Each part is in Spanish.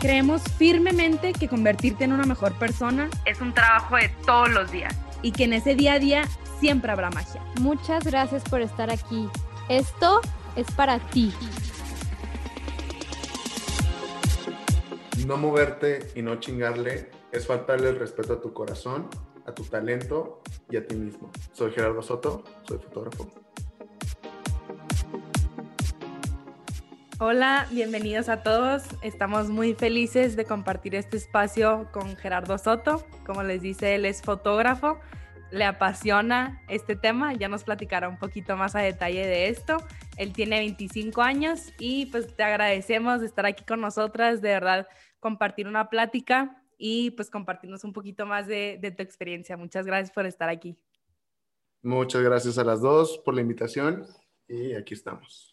Creemos firmemente que convertirte en una mejor persona es un trabajo de todos los días y que en ese día a día siempre habrá magia. Muchas gracias por estar aquí. Esto es para ti. No moverte y no chingarle es faltarle el respeto a tu corazón, a tu talento y a ti mismo. Soy Gerardo Soto, soy fotógrafo. Hola, bienvenidos a todos. Estamos muy felices de compartir este espacio con Gerardo Soto. Como les dice, él es fotógrafo, le apasiona este tema. Ya nos platicará un poquito más a detalle de esto. Él tiene 25 años y pues te agradecemos de estar aquí con nosotras, de verdad, compartir una plática y pues compartirnos un poquito más de, de tu experiencia. Muchas gracias por estar aquí. Muchas gracias a las dos por la invitación y aquí estamos.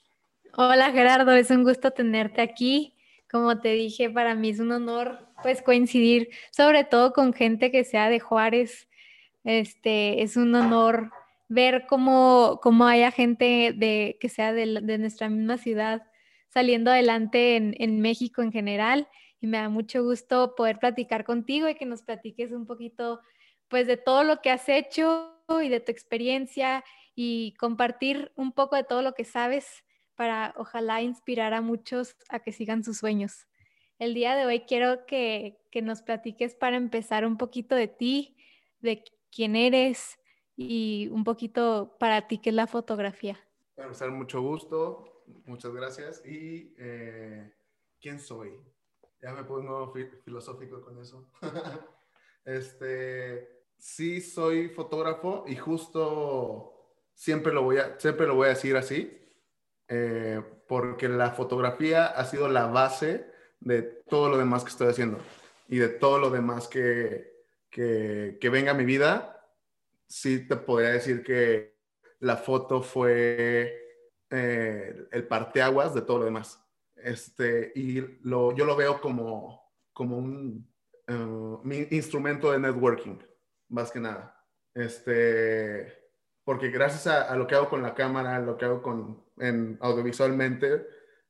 Hola Gerardo, es un gusto tenerte aquí. Como te dije, para mí es un honor pues coincidir, sobre todo con gente que sea de Juárez. Este, es un honor ver cómo, cómo haya gente de, que sea de, de nuestra misma ciudad saliendo adelante en, en, México en general. Y me da mucho gusto poder platicar contigo y que nos platiques un poquito pues de todo lo que has hecho y de tu experiencia y compartir un poco de todo lo que sabes para ojalá inspirar a muchos a que sigan sus sueños. El día de hoy quiero que, que nos platiques para empezar un poquito de ti, de quién eres y un poquito para ti qué es la fotografía. Para empezar, mucho gusto, muchas gracias. ¿Y eh, quién soy? Ya me pongo filosófico con eso. este, sí soy fotógrafo y justo siempre lo voy a, siempre lo voy a decir así eh, porque la fotografía ha sido la base de todo lo demás que estoy haciendo y de todo lo demás que, que, que venga a mi vida. Sí te podría decir que la foto fue eh, el parteaguas de todo lo demás. Este, y lo, yo lo veo como, como un uh, mi instrumento de networking, más que nada. Este, porque gracias a, a, lo que hago con la cámara, lo que hago con, en audiovisualmente,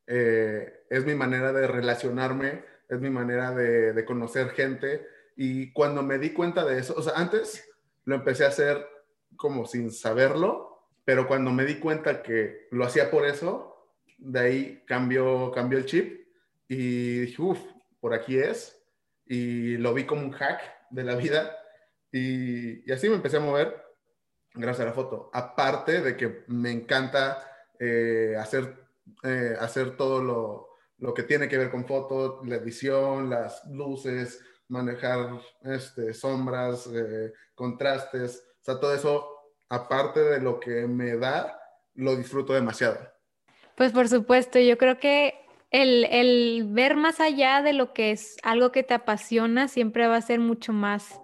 eh, es mi manera de relacionarme, es mi manera de, de, conocer gente. Y cuando me di cuenta de eso, o sea, antes lo empecé a hacer como sin saberlo, pero cuando me di cuenta que lo hacía por eso, de ahí cambió, cambió el chip y dije, uff, por aquí es. Y lo vi como un hack de la vida. Y, y así me empecé a mover gracias a la foto. Aparte de que me encanta eh, hacer, eh, hacer todo lo, lo, que tiene que ver con foto, la edición, las luces, manejar este, sombras, eh, contrastes, o sea, todo eso, aparte de lo que me da, lo disfruto demasiado. Pues por supuesto, yo creo que el, el ver más allá de lo que es algo que te apasiona siempre va a ser mucho más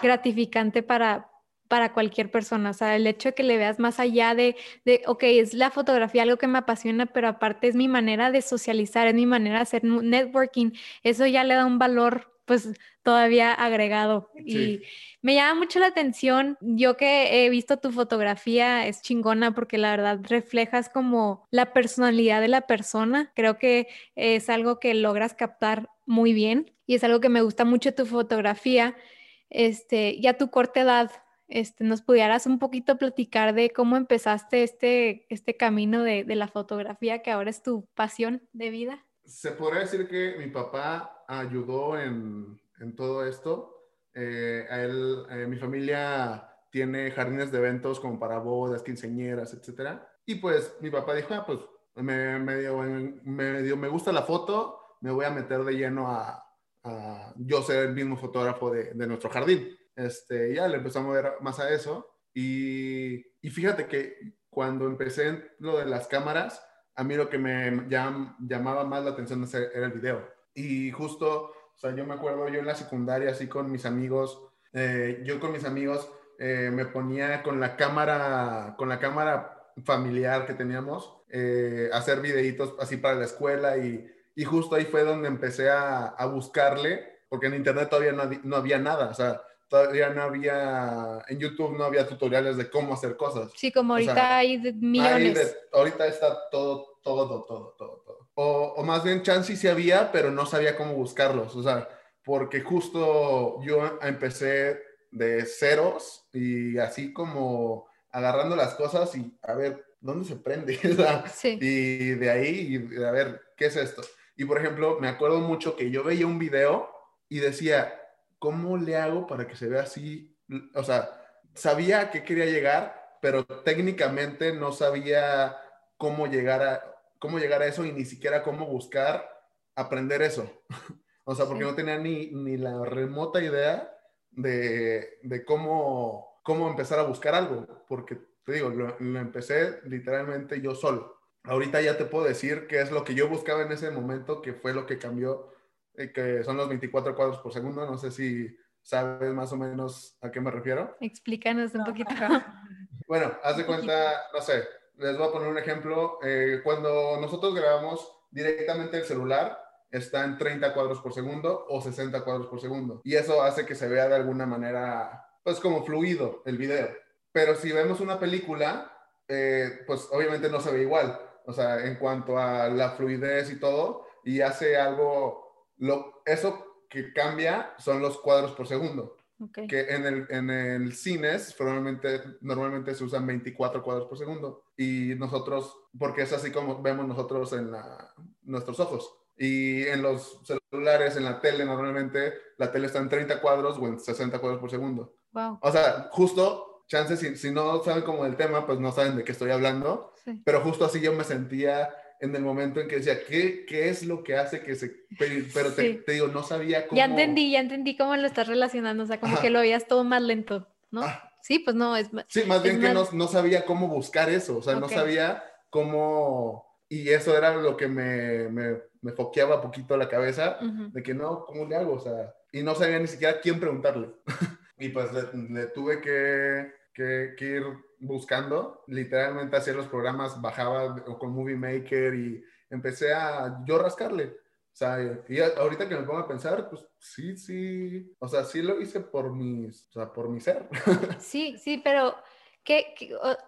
gratificante para, para cualquier persona. O sea, el hecho de que le veas más allá de, de, ok, es la fotografía algo que me apasiona, pero aparte es mi manera de socializar, es mi manera de hacer networking, eso ya le da un valor pues todavía agregado. Sí. Y me llama mucho la atención, yo que he visto tu fotografía, es chingona porque la verdad reflejas como la personalidad de la persona. Creo que es algo que logras captar muy bien y es algo que me gusta mucho tu fotografía. Este, ya tu corta edad, este, nos pudieras un poquito platicar de cómo empezaste este, este camino de, de, la fotografía, que ahora es tu pasión de vida. Se podría decir que mi papá ayudó en, en todo esto. Eh, él, eh, mi familia tiene jardines de eventos como para bodas, quinceañeras, etc. Y pues mi papá dijo, ah, pues me, me, dio, me, dio, me gusta la foto, me voy a meter de lleno a, a yo ser el mismo fotógrafo de, de nuestro jardín. Este, ya le empezó a mover más a eso. Y, y, fíjate que cuando empecé lo de las cámaras, a mí lo que me llam, llamaba más la atención era el video. Y justo O sea, yo me acuerdo yo en la secundaria, así con mis amigos, eh, yo con mis amigos eh, me ponía con la cámara, con la cámara familiar que teníamos, eh, hacer videitos así para la escuela y, y, justo ahí fue donde empecé a, a buscarle, porque en internet todavía no, no había nada, o sea, todavía no había, en YouTube no había tutoriales de cómo hacer cosas. Sí, como ahorita o sea, hay millones. Hay ahorita está todo, todo, todo, todo, todo. O, o, más bien chance sí había, pero no sabía cómo buscarlos, o sea, porque justo yo empecé de ceros y así como agarrando las cosas y a ver, ¿dónde se prende? sí. Y de ahí, y a ver, ¿qué es esto? Y por ejemplo, me acuerdo mucho que yo veía un video y decía, ¿cómo le hago para que se vea así? O sea, sabía a qué quería llegar, pero técnicamente no sabía cómo llegar a, cómo llegar a eso y ni siquiera cómo buscar aprender eso. o sea, porque sí. no tenía ni, ni, la remota idea de, de, cómo, cómo empezar a buscar algo, porque te digo, lo, lo empecé literalmente yo solo. Ahorita ya te puedo decir qué es lo que yo buscaba en ese momento, que fue lo que cambió que son los 24 cuadros por segundo. No sé si sabes más o menos a qué me refiero. Explícanos un poquito. bueno, haz de cuenta, no sé, les voy a poner un ejemplo. Eh, cuando nosotros grabamos directamente el celular, está en 30 cuadros por segundo o 60 cuadros por segundo. Y eso hace que se vea de alguna manera, pues como fluido el video. Pero si vemos una película, eh, pues obviamente no se ve igual. O sea, en cuanto a la fluidez y todo, y hace algo lo, eso que cambia son los cuadros por segundo. Okay. Que en el, en el cines normalmente, normalmente se usan 24 cuadros por segundo. Y nosotros, porque es así como vemos nosotros en la, nuestros ojos. Y en los celulares, en la tele, normalmente la tele está en 30 cuadros o en 60 cuadros por segundo. Wow. O sea, justo, chances, si, si no saben como el tema, pues no saben de qué estoy hablando. Sí. Pero justo así yo me sentía en el momento en que decía, ¿qué, qué es lo que hace que se... Pero te, Sí. te digo, no sabía cómo... Ya entendí, ya entendí cómo lo estás relacionando, o sea, como Ajá. que lo veías todo más lento, ¿no? Ah. Sí, pues no, es... Sí, más bien es que más- no, no sabía cómo buscar eso, o sea, no Ok. sabía cómo... Y eso era lo que me, me, me foqueaba poquito la cabeza, Ujú. de que no, ¿cómo le hago? O sea, y no sabía ni siquiera quién preguntarle. y pues le, le tuve que, que, que ir buscando, literalmente hacía los programas, bajaba con Movie Maker y empecé a yo rascarle. O sea, y ahorita que me pongo a pensar, pues sí, sí, o sea, sí lo hice por mis, o sea, por mi ser. Sí, sí, pero que,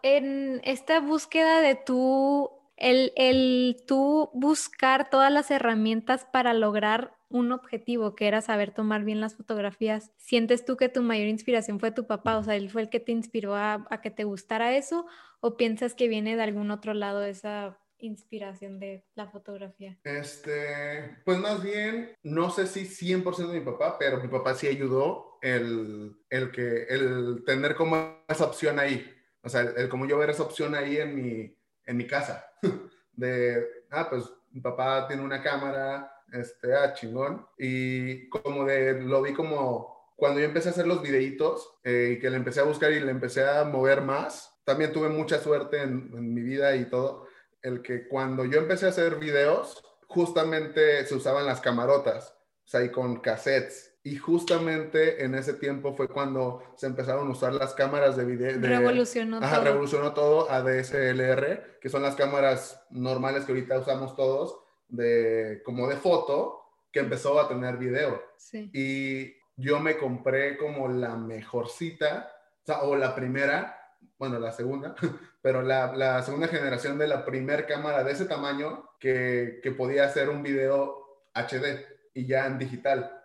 en esta búsqueda de tú, el, el tú buscar todas las herramientas para lograr un objetivo, que era saber tomar bien las fotografías, ¿sientes tú que tu mayor inspiración fue tu papá? O sea, él fue el que te inspiró a, a que te gustara eso, o piensas que viene de algún otro lado esa inspiración de la fotografía? Este, pues más bien, no sé si 100% de mi papá, pero mi papá sí ayudó el, el que, el tener como esa opción ahí. O sea, el, el como yo ver esa opción ahí en mi, en mi casa. De, ah, pues mi papá tiene una cámara, este, ah, chingón. Y como de, lo vi como, cuando yo empecé a hacer los videitos eh, y que le empecé a buscar y le empecé a mover más, también tuve mucha suerte en, en mi vida y todo el que cuando yo empecé a hacer videos, justamente se usaban las camarotas, o sea, y con cassettes. Y justamente en ese tiempo fue cuando se empezaron a usar las cámaras de video. De, Revolucionó ajá, todo. revolucionó todo a DSLR, que son las cámaras normales que ahorita usamos todos, de, como de foto, que empezó a tener video. Sí. Y yo me compré como la mejorcita, o, sea, o la primera, bueno, la segunda, pero la, la segunda generación de la primer cámara de ese tamaño que, que, podía hacer un video HD y ya en digital.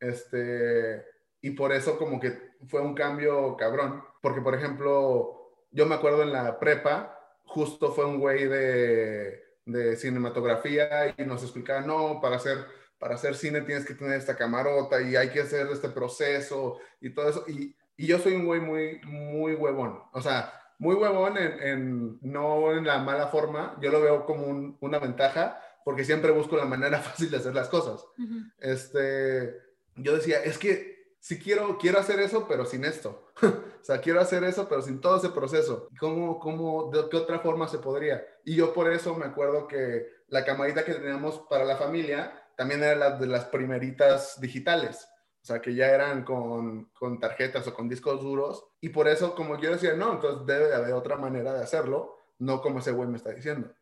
Este, y por eso como que fue un cambio cabrón, porque por ejemplo, yo me acuerdo en la prepa, justo fue un güey de, de cinematografía y nos explicaba, no, para hacer para hacer cine tienes que tener esta camarota y hay que hacer este proceso y todo eso. Y, y yo soy un güey muy, muy huevón. O sea, muy huevón en, en, no en la mala forma. Yo lo veo como un, una ventaja porque siempre busco la manera fácil de hacer las cosas. Uh -huh. Este, yo decía, es que si quiero, quiero hacer eso, pero sin esto. o sea, quiero hacer eso, pero sin todo ese proceso. ¿Cómo, cómo, de qué otra forma se podría? Y yo por eso me acuerdo que la camarita que teníamos para la familia también era la de las primeritas digitales. O sea, que ya eran con, con, tarjetas o con discos duros. Y por eso, como yo decía, no, entonces debe de haber otra manera de hacerlo, no como ese güey me está diciendo.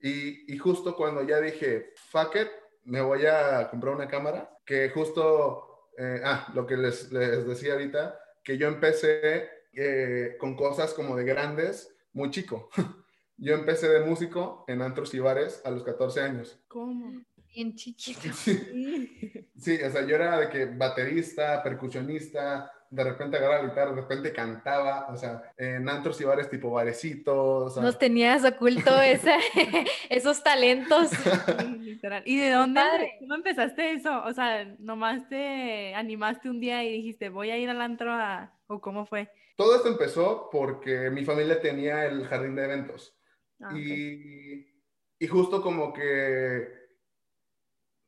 Y, y justo cuando ya dije, fuck it, me voy a comprar una cámara, que justo, eh, ah, lo que les, les, decía ahorita, que yo empecé eh, con cosas como de grandes, muy chico. Yo empecé de músico en antros y bares a los 14 años. ¿Cómo? Bien chiquito. Sí. sí, o sea, yo era de que baterista, percusionista, de repente agarraba la guitarra, de repente cantaba, o sea, en antros y bares tipo barecitos. O sea. Nos tenías oculto ese, esos talentos. Literal. ¿Y de dónde? ¿Cómo empezaste eso? O sea, nomás te animaste un día y dijiste, voy a ir al antro a... ¿O cómo fue? Todo esto empezó porque mi familia tenía el jardín de eventos. Ah, y, y justo como que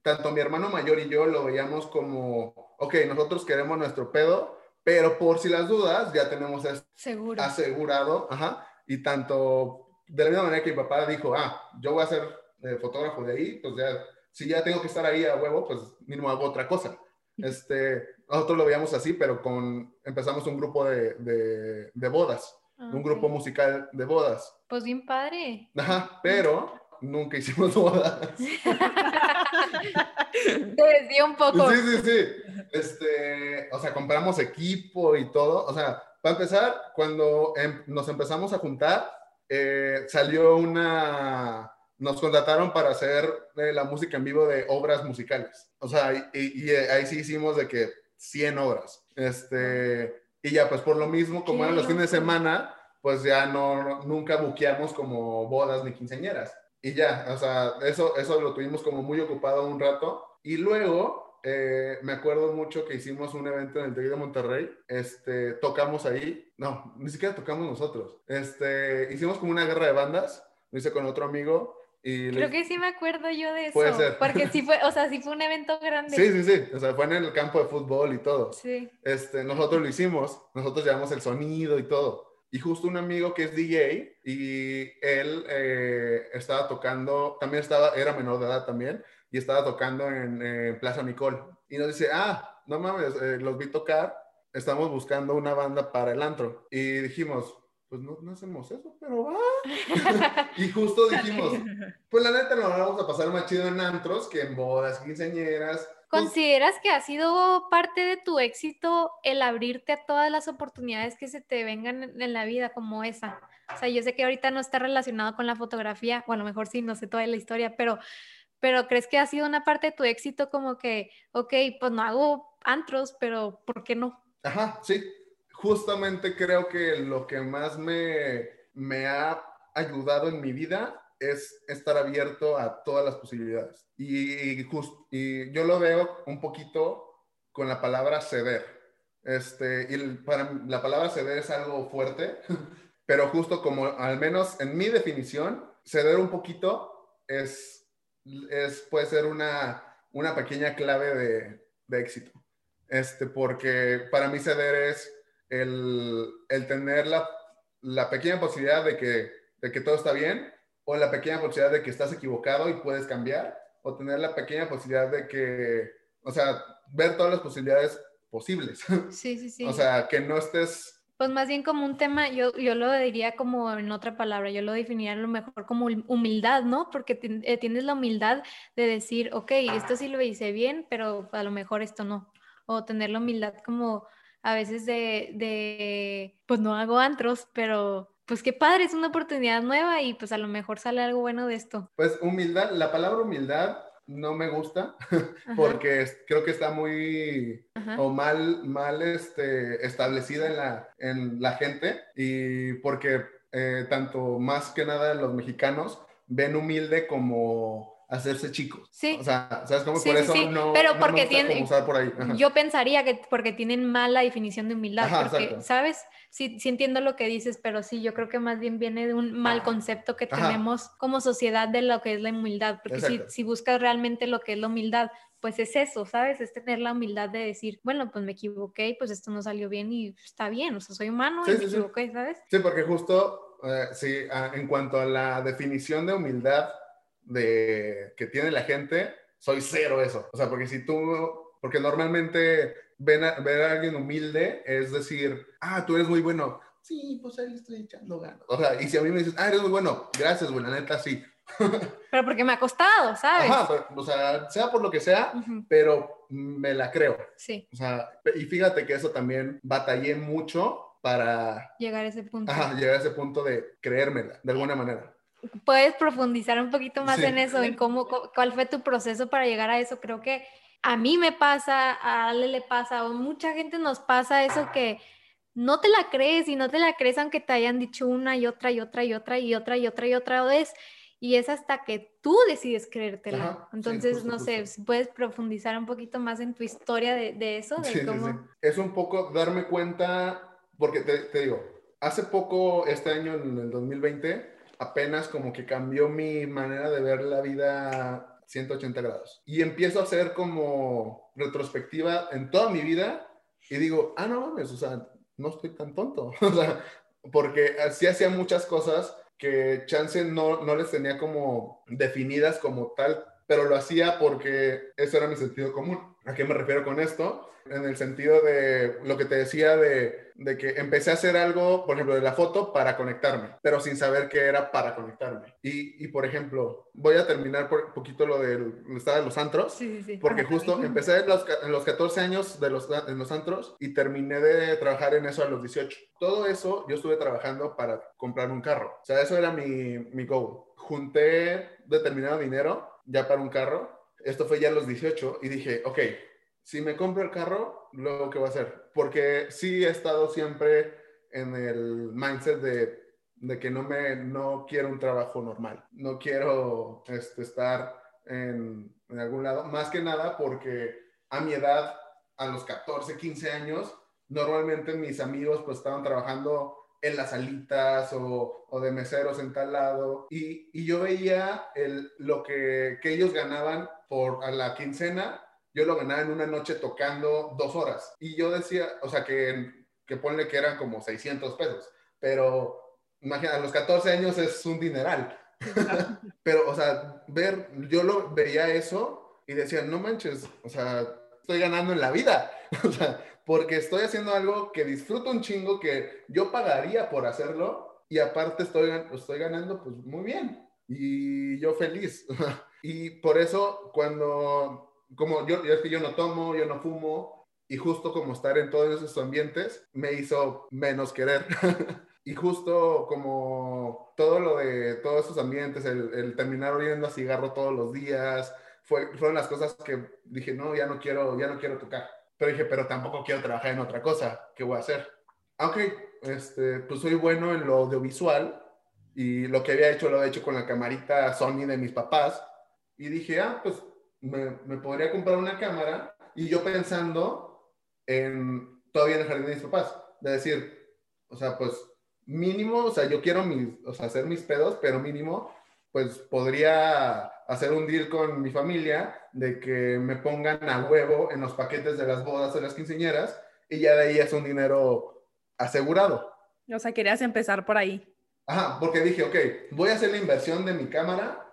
tanto mi hermano mayor y yo lo veíamos como, ok, nosotros queremos nuestro pedo, pero por si las dudas ya tenemos esto Seguro. asegurado, ajá, y tanto de la misma manera que mi papá dijo, ah, yo voy a ser eh, fotógrafo de ahí, pues ya, si ya tengo que estar ahí a huevo, pues mínimo hago otra cosa. Este, nosotros lo veíamos así, pero con, empezamos un grupo de, de, de bodas, Ah, un grupo musical de bodas. Pues bien padre. Ajá, pero nunca hicimos bodas. Te desvió un poco. Sí, sí, sí. Este, o sea, compramos equipo y todo. O sea, para empezar, cuando em- nos empezamos a juntar, eh, salió una... Nos contrataron para hacer eh, la música en vivo de obras musicales. O sea, y, y- ahí sí hicimos de que 100 obras. Este, y ya, pues por lo mismo, como eran los fines de semana, pues ya no, nunca buqueamos como bodas ni quinceañeras. Y ya, o sea, eso, eso lo tuvimos como muy ocupado un rato. Y luego, eh, me acuerdo mucho que hicimos un evento en el TEC de Monterrey. Este, tocamos ahí. No, ni siquiera tocamos nosotros. Este, hicimos como una guerra de bandas. Lo hice con otro amigo. Y Creo que sí me acuerdo yo de eso. Puede ser. Porque sí fue, o sea, sí fue un evento grande. Sí, sí, sí. O sea, fue en el campo de fútbol y todo. Sí. Este, nosotros lo hicimos, nosotros llevamos el sonido y todo. Y justo un amigo que es DJ y él eh, estaba tocando, también estaba, era menor de edad también, y estaba tocando en eh, Plaza Nicole. Y nos dice, ah, no mames, eh, los vi tocar, estamos buscando una banda para el antro. Y dijimos, pues no, no hacemos eso, pero va. y justo dijimos, pues la neta nos vamos a pasar más chido en antros que en bodas, quinceañeras. Pues, ¿Consideras que ha sido parte de tu éxito el abrirte a todas las oportunidades que se te vengan en, en la vida como esa? O sea, yo sé que ahorita no está relacionado con la fotografía, o a lo mejor sí, no sé toda la historia, pero, pero ¿crees que ha sido una parte de tu éxito como que, ok, pues no hago antros, pero ¿por qué no? Ajá, sí. Justamente creo que lo que más me, me ha ayudado en mi vida es estar abierto a todas las posibilidades. Y, jus- y yo lo veo un poquito con la palabra ceder. Este, y para la palabra ceder es algo fuerte, pero justo como al menos en mi definición, ceder un poquito es, es puede ser una, una pequeña clave de, de éxito. Este, porque para mí ceder es el, el tener la, la pequeña posibilidad de que, de que todo está bien o la pequeña posibilidad de que estás equivocado y puedes cambiar o tener la pequeña posibilidad de que, o sea, ver todas las posibilidades posibles. Sí, sí, sí. o sea, que no estés... Pues más bien como un tema, yo, yo lo diría como en otra palabra, yo lo definiría a lo mejor como hum- humildad, ¿no? Porque eh, tienes la humildad de decir, ok, esto sí lo hice bien, pero a lo mejor esto no. O tener la humildad como a veces de, de, pues no hago antros, pero pues qué padre, es una oportunidad nueva y pues a lo mejor sale algo bueno de esto. Pues humildad, la palabra humildad no me gusta porque creo que está muy ajá. o mal, mal este, establecida en la, en la gente y porque eh, tanto más que nada los mexicanos ven humilde como hacerse chicos. Sí. O sea, ¿sabes cómo? Sí, por sí, eso sí, no, pero no me porque gusta tiene- como usar por ahí. Yo pensaría que porque tienen mala definición de humildad, Ajá, porque, exacto. ¿sabes? Sí, sí entiendo lo que dices, pero sí, yo creo que más bien viene de un mal concepto que Ajá. tenemos como sociedad de lo que es la humildad, porque si, si buscas realmente lo que es la humildad, pues es eso, ¿sabes? Es tener la humildad de decir, bueno, pues me equivoqué y pues esto no salió bien y está bien, o sea, soy humano Sí, y me sí, sí. equivoqué, ¿sabes? Sí, porque justo, eh, sí, ah, en cuanto a la definición de humildad de, que tiene la gente, soy cero eso. O sea, porque si tú, porque normalmente ven a, ver a alguien humilde es decir, ah, tú eres muy bueno. Sí, pues ahí estoy echando ganas. O sea, y si a mí me dices, ah, eres muy bueno, gracias, güey, la neta, sí. pero porque me ha costado, ¿sabes? Ajá, o sea, sea por lo que sea, pero me la creo. Sí. O sea, y fíjate que eso también batallé mucho para llegar a ese punto. Ajá, llegar a ese punto de creérmela, de alguna manera. ¿Puedes profundizar un poquito más en eso, en cómo, cuál fue tu proceso para llegar a eso? Creo que a mí me pasa, a Ale le pasa, o mucha gente nos pasa eso que no te la crees y no te la crees aunque te hayan dicho una y otra y otra y otra y otra y otra y otra vez. Y es hasta que tú decides creértela. Entonces, no sé, si puedes profundizar un poquito más en tu historia de, de eso. De sí, cómo... Es un poco darme cuenta, porque te, te digo, hace poco, este año, en el 2020, apenas como que cambió mi manera de ver la vida 180 grados. Y empiezo a hacer como retrospectiva en toda mi vida y digo, ah, no mames, o sea, no estoy tan tonto. o sea, porque sí hacía muchas cosas que chance no, no les tenía como definidas como tal, pero lo hacía porque eso era mi sentido común. ¿A qué me refiero con esto? En el sentido de lo que te decía de, de, que empecé a hacer algo, por ejemplo, de la foto para conectarme, pero sin saber qué era para conectarme. Y, y por ejemplo, voy a terminar por poquito lo del estado de los antros, sí, sí, sí. porque justo empecé en los, en los 14 años de los, en los antros y terminé de trabajar en eso a los 18. Todo eso yo estuve trabajando para comprar un carro. O sea, eso era mi, mi goal. Junté determinado dinero ya para un carro. Esto fue ya a los 18 y dije, ok, si me compro el carro, luego qué voy a hacer. Porque sí he estado siempre en el mindset de, de que no, me, no quiero un trabajo normal. No quiero este, estar en, en algún lado. Más que nada porque a mi edad, a los 14, 15 años, normalmente mis amigos pues estaban trabajando en las salitas o, o, de meseros en tal lado. Y, y yo veía el, lo que, que, ellos ganaban por a la quincena, yo lo ganaba en una noche tocando dos horas. Y yo decía, o sea, que, que ponle que eran como 600 pesos, pero imagina, a los 14 años es un dineral. pero, o sea, ver, yo lo veía eso y decía, no manches, o sea, estoy ganando en la vida. o sea, porque estoy haciendo algo que disfruto un chingo, que yo pagaría por hacerlo y aparte estoy, estoy ganando pues muy bien y yo feliz. y por eso cuando, como yo, es que yo no tomo, yo no fumo y justo como estar en todos esos ambientes me hizo menos querer. y justo como todo lo de todos esos ambientes, el, el terminar oliendo a cigarro todos los días, fue, fueron las cosas que dije, no, ya no quiero, ya no quiero tocar. Pero dije, pero tampoco quiero trabajar en otra cosa. ¿Qué voy a hacer? Aunque, este, pues soy bueno en lo audiovisual y lo que había hecho lo he hecho con la camarita Sony de mis papás. Y dije, ah, pues me, me podría comprar una cámara. Y yo pensando en todavía en el jardín de mis papás. De decir, o sea, pues mínimo, o sea, yo quiero mis, o sea, hacer mis pedos, pero mínimo, pues podría hacer un deal con mi familia de que me pongan a huevo en los paquetes de las bodas de las quinceañeras y ya de ahí es un dinero asegurado. O sea, querías empezar por ahí. Ajá, porque dije, ok, voy a hacer la inversión de mi cámara.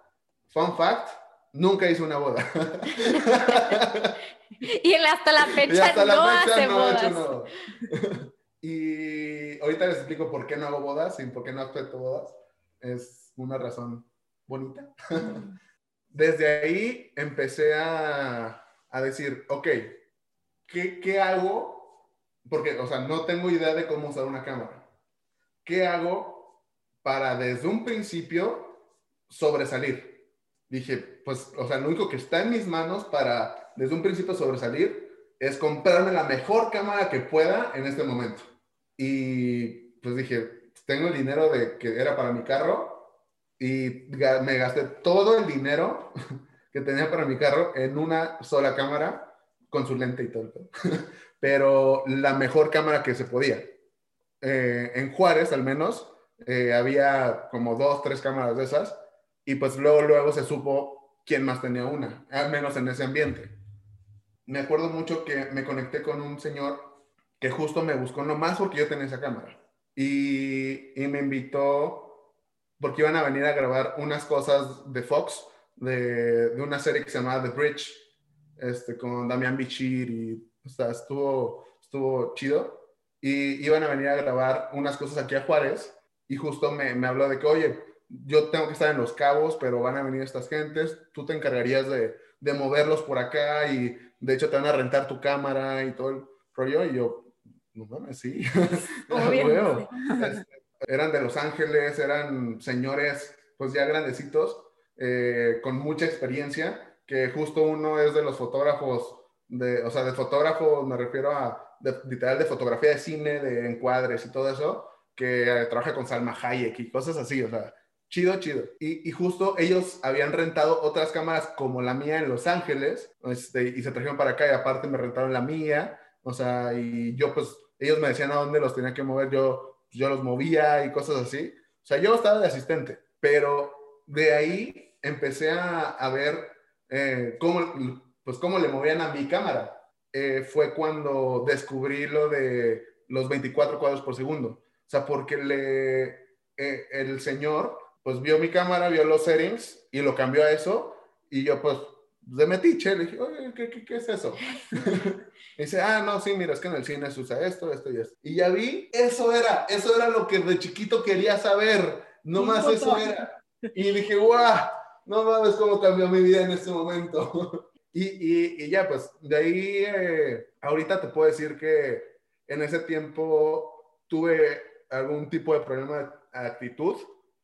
Fun fact, nunca hice una boda. y hasta la fecha, la no, fecha hace no bodas. He hecho nada. y ahorita les explico por qué no hago bodas y por qué no acepto bodas. Es una razón bonita. Desde ahí empecé a, a decir, ok, ¿qué, ¿qué, hago? Porque, o sea, no tengo idea de cómo usar una cámara. ¿Qué hago para desde un principio sobresalir? Dije, pues, o sea, lo único que está en mis manos para desde un principio sobresalir es comprarme la mejor cámara que pueda en este momento. Y pues dije, tengo el dinero de que era para mi carro, y me gasté todo el dinero que tenía para mi carro en una sola cámara con su lente y todo. Pero la mejor cámara que se podía. Eh, en Juárez, al menos, eh, había como dos, tres cámaras de esas. Y pues luego, luego se supo quién más tenía una, al menos en ese ambiente. Me acuerdo mucho que me conecté con un señor que justo me buscó nomás porque yo tenía esa cámara. Y, y me invitó porque iban a venir a grabar unas cosas de Fox de, de una serie que se llamaba The Bridge, este, con Damián Bichir y o estuvo, estuvo chido. Y iban a venir a grabar unas cosas aquí a Juárez y justo me, me habló de que, oye, yo tengo que estar en Los Cabos, pero van a venir estas gentes, tú te encargarías de, de moverlos por acá y de hecho te van a rentar tu cámara y todo el rollo. Y yo, no mames, sí. Obvio. Este, eran de Los Ángeles, eran señores pues ya grandecitos, eh, con mucha experiencia, que justo uno es de los fotógrafos, de, o sea, de fotógrafo me refiero a de, literal de fotografía de cine, de encuadres y todo eso, que trabaja con Salma Hayek y cosas así, o sea, chido, chido. Y, y, justo ellos habían rentado otras cámaras como la mía en Los Ángeles, este, y se trajeron para acá y aparte me rentaron la mía, o sea, y yo pues, ellos me decían a dónde los tenía que mover, yo, yo los movía y cosas así. O sea, yo estaba de asistente, pero de ahí empecé a, a ver eh, cómo, pues cómo le movían a mi cámara. Eh, fue cuando descubrí lo de los 24 cuadros por segundo. O sea, porque le, eh, el señor, pues vio mi cámara, vio los settings y lo cambió a eso. Y yo, pues, de metiche, le dije, oye, ¿qué, qué, qué es eso? y dice, ah, no, sí, mira, es que en el cine se usa esto, esto y esto. Y ya vi, eso era, eso era lo que de chiquito quería saber. No más eso era. Y dije, guau, no mames cómo cambió mi vida en este momento. y, y, y, ya, pues, de ahí, eh, ahorita te puedo decir que en ese tiempo tuve algún tipo de problema de actitud,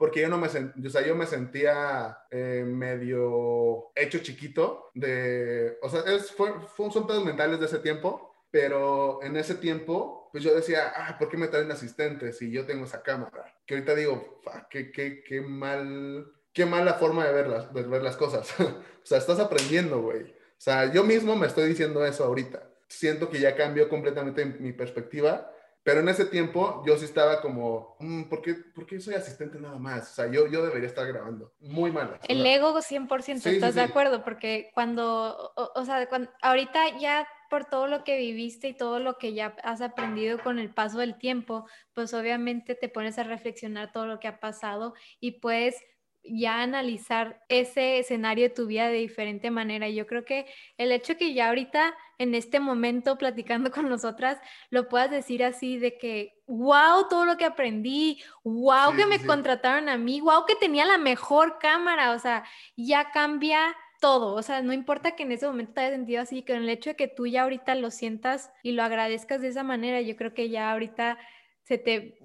porque yo no me sentía, o sea, yo me sentía eh, medio hecho chiquito de, o sea, es, fue, fue, son pedos mentales de ese tiempo, pero en ese tiempo, pues yo decía, ah, ¿por qué me traen asistentes si yo tengo esa cámara? Que ahorita digo, qué, qué, qué mal, qué mala forma de ver las, de ver las cosas. o sea, estás aprendiendo, güey. O sea, yo mismo me estoy diciendo eso ahorita. Siento que ya cambió completamente mi perspectiva pero en ese tiempo yo sí estaba como, mmm, ¿por, qué, ¿por, qué, soy asistente nada más? O sea, yo, yo debería estar grabando. Muy mal. El ego 100%, sí, ¿estás sí, de sí. acuerdo? Porque cuando, o, o sea, cuando, ahorita ya por todo lo que viviste y todo lo que ya has aprendido con el paso del tiempo, pues obviamente te pones a reflexionar todo lo que ha pasado y puedes ya analizar ese escenario de tu vida de diferente manera. Yo creo que el hecho que ya ahorita, en este momento, platicando con nosotras, lo puedas decir así de que, wow, todo lo que aprendí, wow, sí, que me sí. contrataron a mí, wow, que tenía la mejor cámara, o sea, ya cambia todo, o sea, no importa que en ese momento te hayas sentido así, que el hecho de que tú ya ahorita lo sientas y lo agradezcas de esa manera, yo creo que ya ahorita se te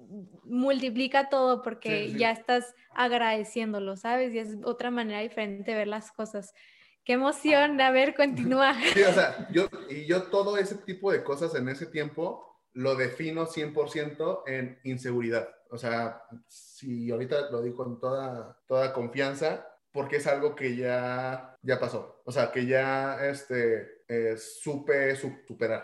multiplica todo porque sí, sí. ya estás agradeciéndolo, ¿sabes? Y es otra manera diferente de ver las cosas. Qué emoción, a ver, continúa. Sí, o sea, yo, y yo todo ese tipo de cosas en ese tiempo lo defino 100% en inseguridad. O sea, si ahorita lo digo con toda, toda confianza, porque es algo que ya, ya pasó. O sea, que ya este, eh, supe superar.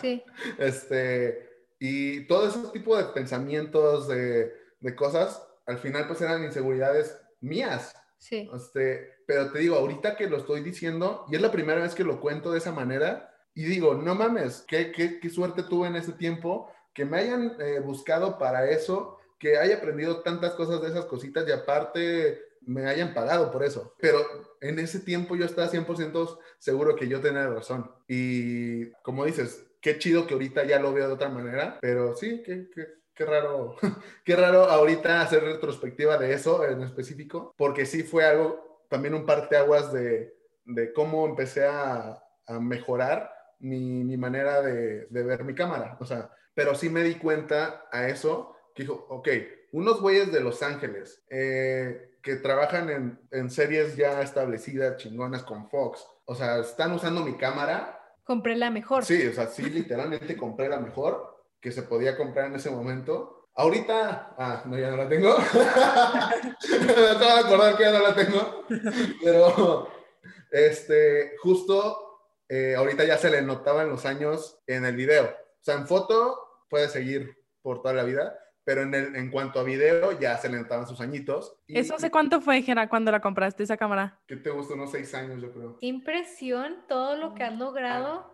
Sí. este, y todo ese tipo de pensamientos, de, de, cosas, al final pues eran inseguridades mías. Sí. Este, pero te digo, ahorita que lo estoy diciendo, y es la primera vez que lo cuento de esa manera, y digo, no mames, qué, qué, qué suerte tuve en ese tiempo, que me hayan eh, buscado para eso, que haya aprendido tantas cosas de esas cositas y aparte me hayan pagado por eso. Pero en ese tiempo yo estaba 100% seguro que yo tenía razón. Y como dices, qué chido que ahorita ya lo veo de otra manera, pero sí, qué, qué, qué raro, qué raro ahorita hacer retrospectiva de eso en específico, porque sí fue algo, también un parteaguas de, de cómo empecé a, a mejorar mi, mi manera de, de, ver mi cámara, o sea, pero sí me di cuenta a eso, que dijo, ok, unos güeyes de Los Ángeles eh, que trabajan en, en series ya establecidas, chingonas con Fox, o sea, están usando mi cámara compré la mejor. Sí, o sea, sí, literalmente compré la mejor que se podía comprar en ese momento. Ahorita, ah, no, ya no la tengo. Me acabo de acordar que ya no la tengo. Pero, este, justo eh, ahorita ya se le notaban los años en el video. O sea, en foto puede seguir por toda la vida, pero en, el, en cuanto a video ya se le notaban sus añitos. Y, ¿Eso hace cuánto fue, Gera, cuando la compraste esa cámara? ¿Qué te gustó? Unos seis años, yo creo. Qué impresión todo lo que has logrado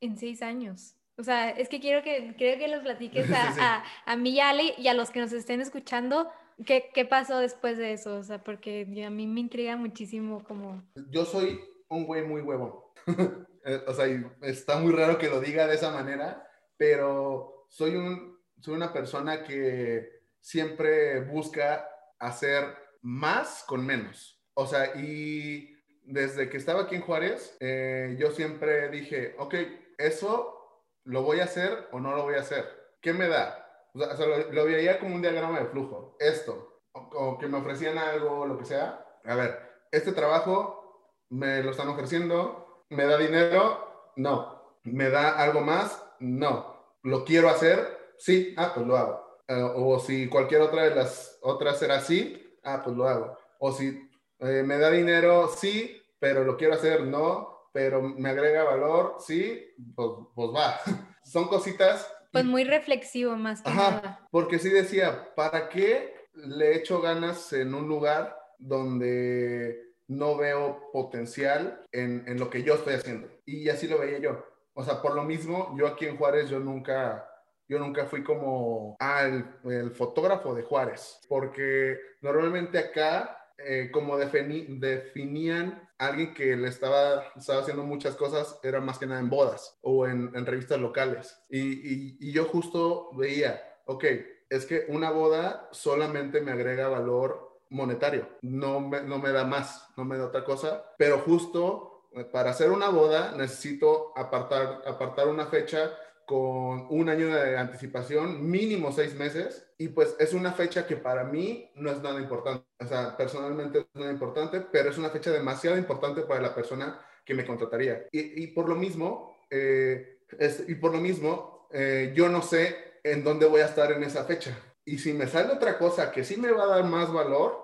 en seis años. O sea, es que quiero que, quiero que los platiques a, sí, sí. a, a mí y a Ale y a los que nos estén escuchando ¿Qué, ¿Qué, pasó después de eso? O sea, porque a mí me intriga muchísimo como... Yo soy un güey muy huevón. Eh, o sea, está muy raro que lo diga de esa manera, pero soy, un, soy una persona que siempre busca hacer más con menos. O sea, y desde que estaba aquí en Juárez, eh, yo siempre dije, ok, eso lo voy a hacer o no lo voy a hacer. ¿Qué me da? O sea, lo, veía como un diagrama de flujo. Esto, o, que me ofrecían algo, lo que sea. A ver, este trabajo me lo están ofreciendo, me da dinero, no. ¿Me da algo más? No. ¿Lo quiero hacer? Sí, ah, pues lo hago. Eh, o si cualquier otra de las otras era así, ah, pues lo hago. O si eh, me da dinero, sí, pero lo quiero hacer, no, pero me agrega valor, sí, pues, pues va. Son cositas. Pues muy reflexivo más que Ajá, Porque sí decía, ¿para qué le echo ganas en un lugar donde no veo potencial en, en lo que yo estoy haciendo? Y así lo veía yo. O sea, por lo mismo, yo aquí en Juárez, yo nunca yo nunca fui como ah, el, fotógrafo de Juárez, porque normalmente acá, eh, como definían alguien que le estaba, estaba haciendo muchas cosas, era más que nada en bodas o en, revistas locales. Y, y, yo justo veía, ok, es que una boda solamente me agrega valor monetario, no me, no me da más, no me da otra cosa, pero justo eh, para hacer una boda necesito apartar, apartar una fecha con un año de anticipación, mínimo seis meses, y pues es una fecha que para mí no es nada importante. O sea, personalmente es nada importante, pero es una fecha demasiado importante para la persona que me contrataría. Y, por lo mismo, eh, y por lo mismo, eh, yo no sé en dónde voy a estar en esa fecha. Y si me sale otra cosa que sí me va a dar más valor,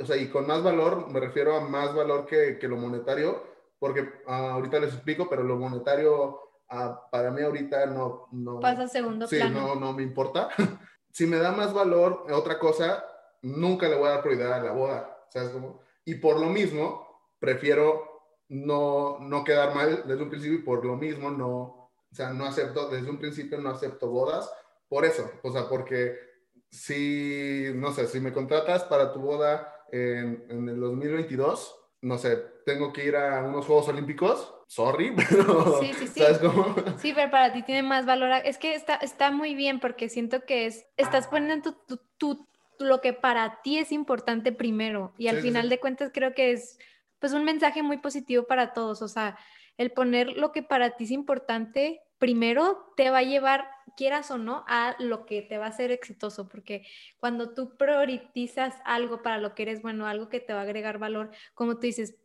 o sea, y con más valor me refiero a más valor que, que lo monetario, porque ah, ahorita les explico, pero lo monetario Ah, para mí ahorita no... no Pasa segundo sí, no, no me importa. si me da más valor otra cosa, nunca le voy a dar prioridad a la boda. ¿Sabes cómo? Y por lo mismo, prefiero no, no quedar mal desde un principio y por lo mismo no, o sea, no acepto, desde un principio no acepto bodas. Por eso, o sea, porque si, no sé, si me contratas para tu boda en, en el 2022, no sé, tengo que ir a unos Juegos Olímpicos, sorry, pero sí, sí, sí. ¿sabes cómo? Sí, pero para ti tiene más valor. Es que está, está muy bien porque siento que es, estás poniendo tu, lo que para ti es importante primero y al final de cuentas creo que es pues un mensaje muy positivo para todos, o sea, el poner lo que para ti es importante primero te va a llevar, quieras o no, a lo que te va a hacer exitoso, porque cuando tú priorizas algo para lo que eres bueno, algo que te va a agregar valor, como tú dices,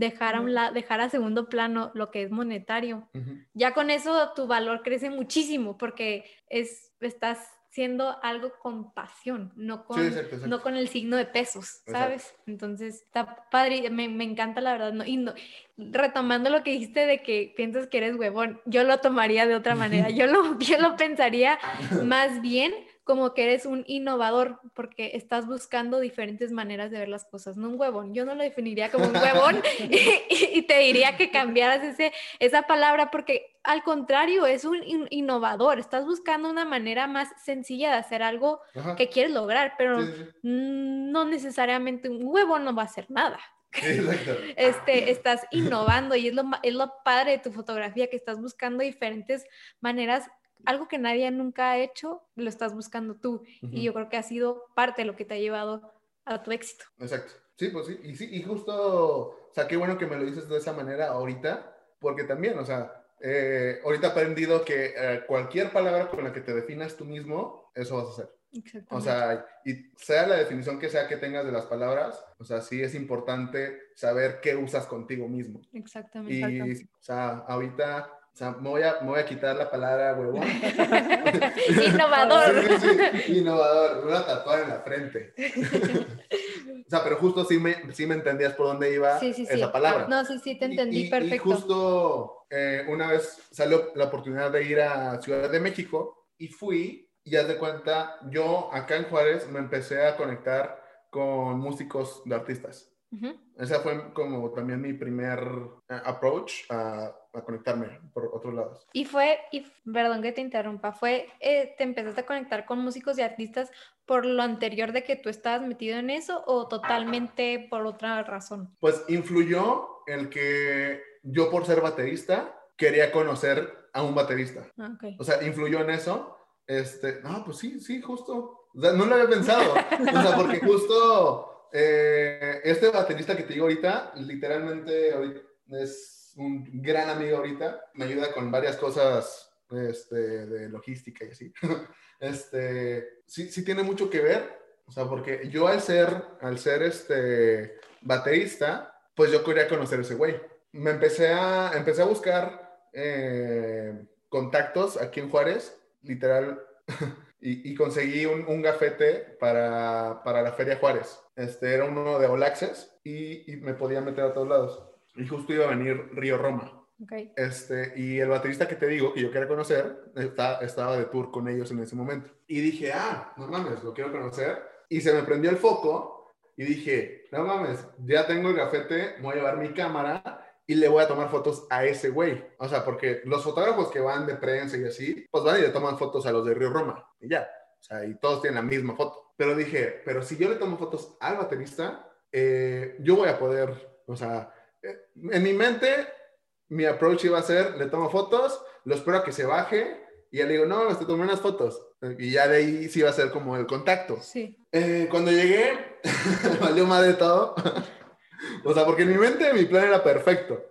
dejar a, un dejar a segundo plano lo que es monetario. Ya con eso tu valor crece muchísimo porque es, estás siendo algo con pasión, no con, No con el signo de pesos, ¿sabes? Entonces, está padre, me, me, encanta la verdad. No, y no, retomando lo que dijiste de que piensas que eres huevón, yo lo tomaría de otra manera. Yo lo, yo lo pensaría más bien como que eres un innovador porque estás buscando diferentes maneras de ver las cosas, no un huevón. Yo no lo definiría como un huevón y, te diría que cambiaras ese, esa palabra porque al contrario, es un innovador. Estás buscando una manera más sencilla de hacer algo que quieres lograr, pero no necesariamente un huevón no va a hacer nada. Exacto. Este, estás innovando y es lo, es lo padre de tu fotografía, que estás buscando diferentes maneras algo que nadie nunca ha hecho, lo estás buscando tú. Y yo creo que ha sido parte de lo que te ha llevado a tu éxito. Exacto. Sí, pues sí. Y, sí, y justo, o sea, qué bueno que me lo dices de esa manera ahorita, porque también, o sea, eh, ahorita he aprendido que eh, cualquier palabra con la que te definas tú mismo, eso vas a hacer. O sea, y sea la definición que sea que tengas de las palabras, o sea, sí es importante saber qué usas contigo mismo. Exactamente. Y, o sea, ahorita o sea, me voy a, me voy a quitar la palabra huevón. Innovador. Innovador. Una tatuada en la frente. o sea, pero justo sí me, sí me entendías por dónde iba esa palabra. No, sí, sí, te entendí perfecto. Y justo eh, una vez salió la oportunidad de ir a Ciudad de México y fui y haz de cuenta, yo acá en Juárez me empecé a conectar con músicos de artistas. Ujú. Esa fue como también mi primer eh, approach a, a conectarme por otros lados. Y fue, y perdón que te interrumpa, fue, eh, ¿te empezaste a conectar con músicos y artistas por lo anterior de que tú estabas metido en eso o totalmente por otra razón? Pues influyó el que yo por ser baterista quería conocer a un baterista. Ah, ok. O sea, influyó en eso. Este, no, pues sí, sí, justo. O sea, no lo había pensado. O sea, porque justo eh, este baterista que te digo ahorita, literalmente ahorita es un gran amigo ahorita. Me ayuda con varias cosas este, de logística y así. Este, sí, sí tiene mucho que ver. O sea, porque yo al ser, al ser este baterista, pues yo quería conocer a ese güey. Me empecé a, empecé a buscar eh, contactos aquí en Juárez, literal, y, y conseguí un, un gafete para, para la Feria Juárez. Este era uno de All Access y, y me podía meter a todos lados. Y justo iba a venir Río Roma. Este, y el baterista que te digo, que yo quería conocer, está, estaba de tour con ellos en ese momento. Y dije, ah, no mames, lo quiero conocer. Y se me prendió el foco y dije, no mames, ya tengo el gafete, voy a llevar mi cámara y le voy a tomar fotos a ese güey. O sea, porque los fotógrafos que van de prensa y así, pues van y le toman fotos a los de Río Roma. Y ya. O sea, y todos tienen la misma foto. Pero dije, pero si yo le tomo fotos al baterista, eh, yo voy a poder, o sea, eh, en mi mente, mi approach iba a ser, le tomo fotos, lo espero a que se baje y ya le digo, no, te tomé unas fotos. Y ya de ahí sí iba a ser como el contacto. Sí. Eh, cuando llegué, valió madre todo. o sea, porque en mi mente mi plan era perfecto.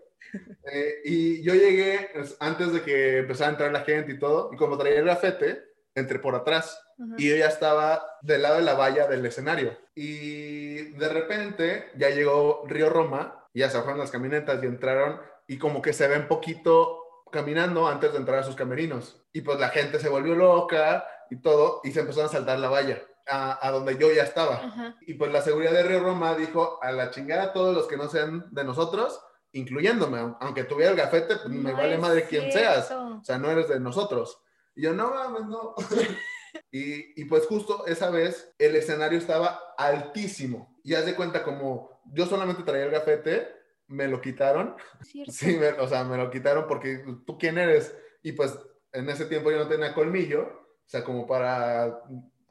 Eh, y yo llegué pues, antes de que empezara a entrar la gente y todo, y como traía el gafete, entré por atrás y yo ya estaba del lado de la valla del escenario. Y de repente ya llegó Río Roma, y ya se bajaron las camionetas y entraron, y como que se ven poquito caminando antes de entrar a sus camerinos. Y pues la gente se volvió loca y todo, y se empezaron a saltar la valla a, a donde yo ya estaba. Ajá. Y pues la seguridad de Río Roma dijo a la chingada a todos los que no sean de nosotros, incluyéndome, aunque tuviera el gafete, pues me No vale es madre quién seas. cierto. O sea, no eres de nosotros. Y yo, no mames, no. y, y pues justo esa vez el escenario estaba altísimo. Y haz de cuenta como yo solamente traía el gafete, me lo quitaron. Cierto. Sí, me- o sea, me lo quitaron porque tú quién eres. Y pues en ese tiempo yo no tenía colmillo. O sea, como para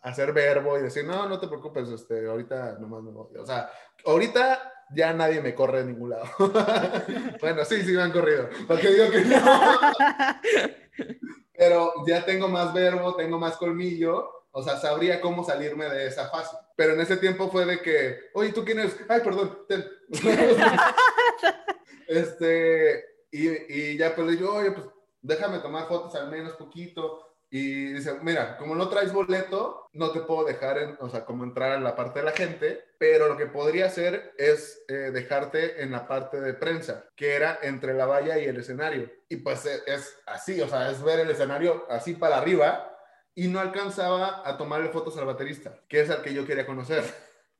hacer verbo y decir, no, no te preocupes, este, ahorita nomás me voy. O sea, ahorita ya nadie me corre de ningún lado. bueno, sí, sí me han corrido. Porque digo que no. Pero ya tengo más verbo, tengo más colmillo. O sea, sabría cómo salirme de esa fase. Pero en ese tiempo fue de que, oye, ¿tú quién eres? Ay, perdón. ten". este, y, y ya pues le digo, oye, pues déjame tomar fotos al menos poquito. Y dice, mira, como no traes boleto, no te puedo dejar, en, o sea, como entrar a la parte de la gente, pero lo que podría hacer es eh, dejarte en la parte de prensa, que era entre la valla y el escenario. Y pues es, es así, o sea, es ver el escenario así para arriba y no alcanzaba a tomarle fotos al baterista, que es al que yo quería conocer.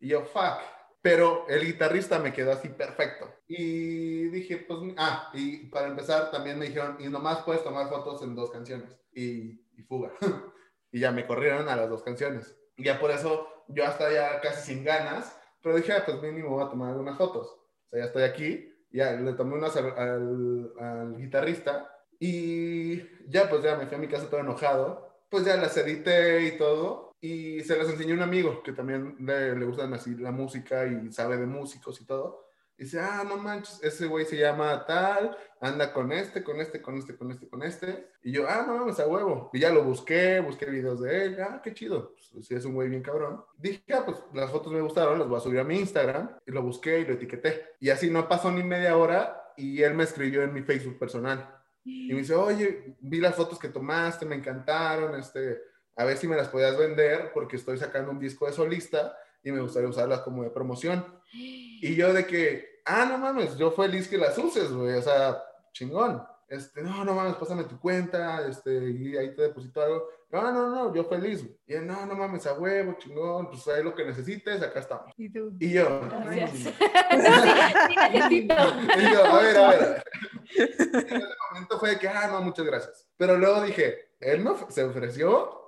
Y yo, fuck. Pero el guitarrista me quedó así perfecto. Y dije, pues, ah, y para empezar también me dijeron, y nomás puedes tomar fotos en dos canciones. Y, y fuga. y ya me corrieron a las dos canciones. Y ya por eso yo hasta ya casi sin ganas, pero dije, ah, pues mínimo voy a tomar algunas fotos. O sea, ya estoy aquí, ya le tomé unas al, guitarrista y ya pues ya me fui a mi casa todo enojado. Pues ya las edité y todo y se las enseñé a un amigo que también le, le gustan así la música y sabe de músicos y todo. Y dice, ah, no manches, ese güey se llama tal, anda con este, con este, con este, con este, con este. Y yo, ah, no mames, a huevo. Y ya lo busqué, busqué videos de él, ah, qué chido. Pues, sí, es un güey bien cabrón. Dije, ah, pues las fotos me gustaron, las voy a subir a mi Instagram. Y lo busqué y lo etiqueté. Y así no pasó ni media hora y él me escribió en mi Facebook personal. Y me dice, oye, vi las fotos que tomaste, me encantaron, este, a ver si me las podías vender porque estoy sacando un disco de solista y me gustaría usarlas como de promoción. Y yo de que, ah, no mames, yo feliz que las uses, güey, o sea, chingón. Este, no, no mames, pásame tu cuenta, este, y ahí te deposito algo. No, no, no, yo feliz, güey. Y él, no, no mames, a huevo, chingón, pues ahí lo que necesites, acá estamos. ¿Y tú? Y yo, Gracias. mm. Sí, necesito. Y yo, a ver, a ver. En ese momento fue de que, ah, no, muchas gracias. Pero luego dije, él me of- se ofreció,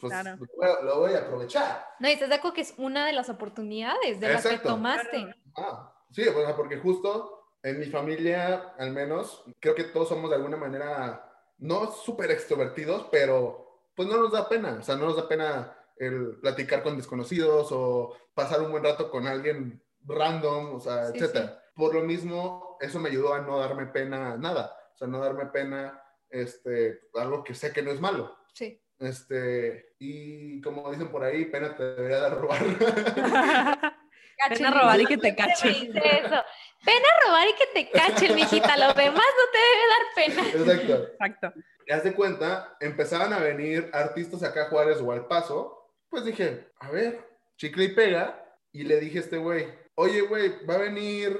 pues Claro. lo, lo voy a aprovechar. No, y estás de acuerdo que es una de las oportunidades de las que Exacto. tomaste. Ah, Sí, o sea, porque justo en mi familia, al menos, creo que todos somos de alguna manera, no súper extrovertidos, pero pues no nos da pena, o sea, no nos da pena el platicar con desconocidos o pasar un buen rato con alguien random, o sea, Sí, etcétera. Por lo mismo, eso me ayudó a no darme pena nada, o sea, no darme pena, este, algo que sé que no es malo. Sí. Este, y como dicen por ahí, pena te debería dar robar. Ven a robar y que te cachen. Dice eso. Ven a robar y que te cachen, mijita. Lo demás no te debe dar pena. Exacto. Exacto. Y haz de cuenta, empezaban a venir artistas acá a Juárez o al Paso, pues dije, a ver, chicle y pega, y le dije a este güey, oye, güey, va a venir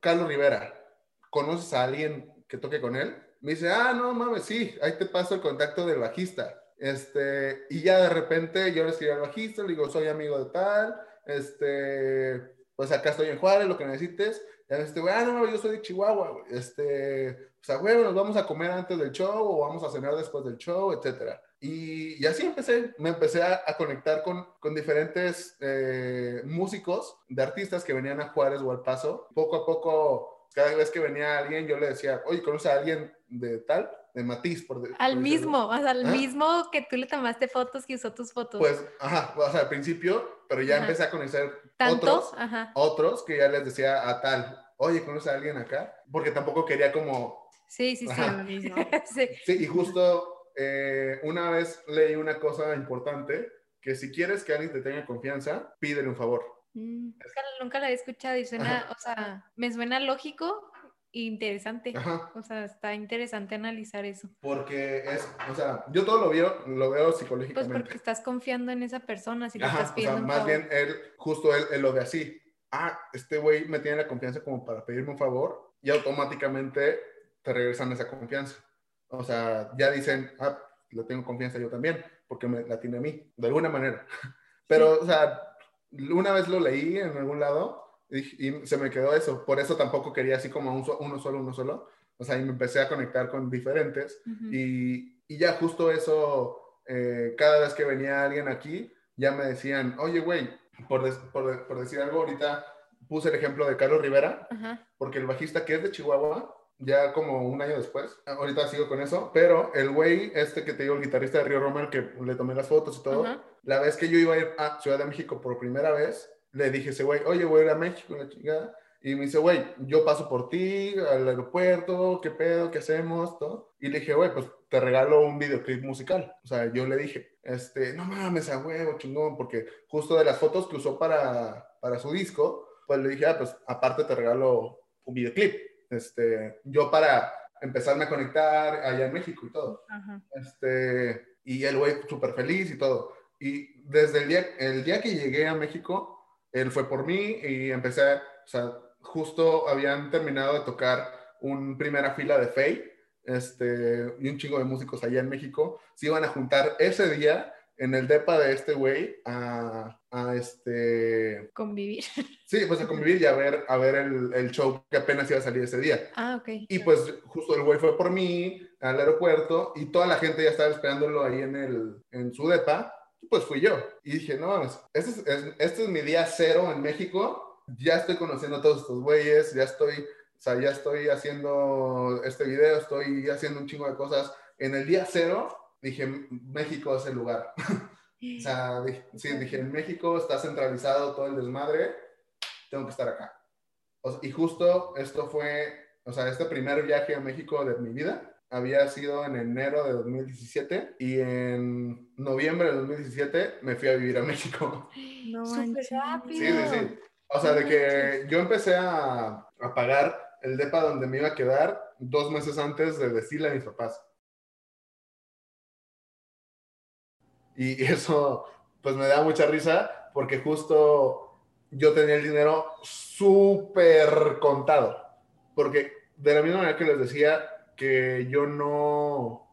Carlos Rivera, ¿conoces a alguien que toque con él? Me dice, ah, no mames, sí, ahí te paso el contacto del bajista. Este, y ya de repente yo le escribí al bajista, le digo, soy amigo de tal, este, pues acá estoy en Juárez, lo que necesites. Ya este, güey, ah, no, yo soy de Chihuahua, güey. Este, o sea, güey, nos vamos a comer antes del show o vamos a cenar después del show, etcétera. Y, así empecé, me empecé a, a conectar con, con diferentes eh, músicos de artistas que venían a Juárez o al Paso. Poco a poco, cada vez que venía alguien, yo le decía, oye, ¿conoces a alguien de tal? De Matiz, por de- Al por mismo, o sea, al ¿Ah? mismo que tú le tomaste fotos, que usó tus fotos. Pues, ajá, o sea, al principio, pero ya Ajá. empecé a conocer otros, Ajá. otros que ya les decía a tal, oye, ¿conoces a alguien acá? Porque tampoco quería como, Sí, sí, sí. Ajá. Lo mismo. sí. sí, y justo eh, una vez leí una cosa importante, que si quieres que alguien te tenga confianza, pídele un favor. Mm, Nunca, nunca la he escuchado y suena, o sea, me suena lógico interesante. Ajá, O sea, está interesante analizar eso. porque es, o sea, yo todo lo veo, lo veo Pues psicológicamente. porque estás confiando en esa persona, si le Ajá, estás o sea, pidiendo más favor. bien él, justo él, él lo ve así. Ah, este güey me tiene la confianza como para pedirme un favor y automáticamente te regresan esa confianza. O sea, ya dicen, ah, le tengo confianza yo también, porque me la tiene a mí, de alguna manera. Pero, o sea, una vez lo leí en algún lado y, y se me quedó eso. Por eso tampoco quería así como un uno solo, uno solo. O sea, y me empecé a conectar con diferentes Ujú. y, y ya justo eso, eh, cada vez que venía alguien aquí, ya me decían, oye, güey, por, por, por decir algo, ahorita puse el ejemplo de Carlos Rivera, Ajá. porque el bajista que es de Chihuahua, ya como un año después, ahorita sigo con eso, pero el güey, este que te digo, el guitarrista de Río Roma, el que le tomé las fotos y todo, Ajá. la vez que yo iba a ir a Ciudad de México por primera vez, le dije a ese güey, oye, voy a ir a México, la chingada. Y me dice, güey, yo paso por ti al aeropuerto, ¿qué pedo? ¿Qué hacemos? Todo. Y le dije, güey, pues te regalo un videoclip musical. O sea, yo le dije, este, no mames, a huevo, chingón, porque justo de las fotos que usó para, para su disco, pues le dije, ah, pues aparte te regalo un videoclip. Este, yo para empezarme a conectar allá en México y todo. Ajá. Este, y el güey súper feliz y todo. Y desde el día, el día que llegué a México, él fue por mí y empecé, a- o sea, justo habían terminado de tocar un primera fila de Faye, este, y un chingo de músicos allá en México, se iban a juntar ese día en el depa de este güey a, a este, Convivir. sí, pues a convivir y a ver, a ver el, el show que apenas iba a salir ese día. Ah, ok. Y pues justo el güey fue por mí al aeropuerto y toda la gente ya estaba esperándolo ahí en, el, en su depa. Pues fui yo. Y dije, no mames, este es, es- este es mi día cero en México. Ya estoy conociendo a todos estos güeyes, ya estoy, o sea, ya estoy haciendo este video, estoy haciendo un chingo de cosas. En el día cero dije, México es el lugar. o sea, dije- sí, dije, en México está centralizado todo el desmadre, tengo que estar acá. O sea, y justo esto fue, o sea, este primer viaje a México de mi vida había sido en enero de 2017 y en noviembre de 2017 me fui a vivir a México. No Súper rápido. Sí, sí, sí. O sea, de que yo empecé a, a pagar el depa donde me iba a quedar dos meses antes de decirle a mis papás. Y eso, pues me da mucha risa porque justo yo tenía el dinero súper contado. Porque de la misma manera que les decía que yo no, o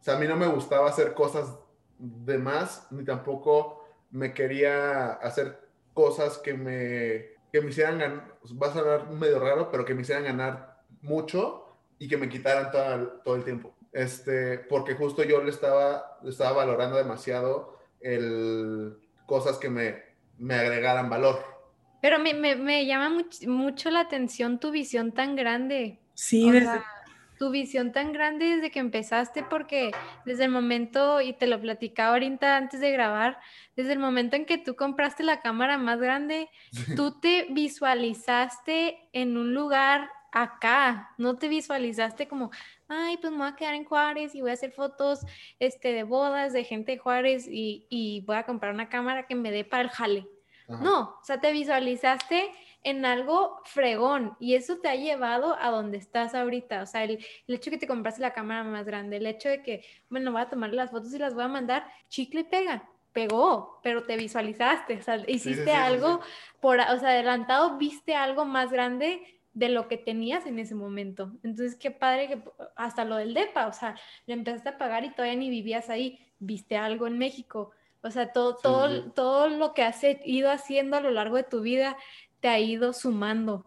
sea, a mí no me gustaba hacer cosas de más, ni tampoco me quería hacer cosas que me, que me hicieran ganar, va a sonar medio raro, pero que me hicieran ganar mucho y que me quitaran todo el, todo el tiempo. Este, porque justo yo le estaba, le estaba valorando demasiado el, cosas que me, me agregaran valor. Pero me, me, me llama much- mucho la atención tu visión tan grande. Sí, O desde- sea, tu visión tan grande desde que empezaste, porque desde el momento, y te lo platicaba ahorita antes de grabar, desde el momento en que tú compraste la cámara más grande, tú te visualizaste en un lugar acá, no te visualizaste como, ay, pues me voy a quedar en Juárez y voy a hacer fotos este, de bodas de gente de Juárez y, y voy a comprar una cámara que me dé para el jale. Ajá. No, o sea, te visualizaste en algo fregón y eso te ha llevado a donde estás ahorita. O sea, el, el hecho de que te compraste la cámara más grande, el hecho de que, bueno, voy a tomar las fotos y las voy a mandar, chicle pega. Pegó, pero te visualizaste, o sea, hiciste sí, sí, algo por, o sea, adelantado, viste algo más grande de lo que tenías en ese momento. Entonces, qué padre que hasta lo del DEPA, o sea, le empezaste a pagar y todavía ni vivías ahí, viste algo en México. O sea, todo, todo, todo lo que has ido haciendo a lo largo de tu vida te ha ido sumando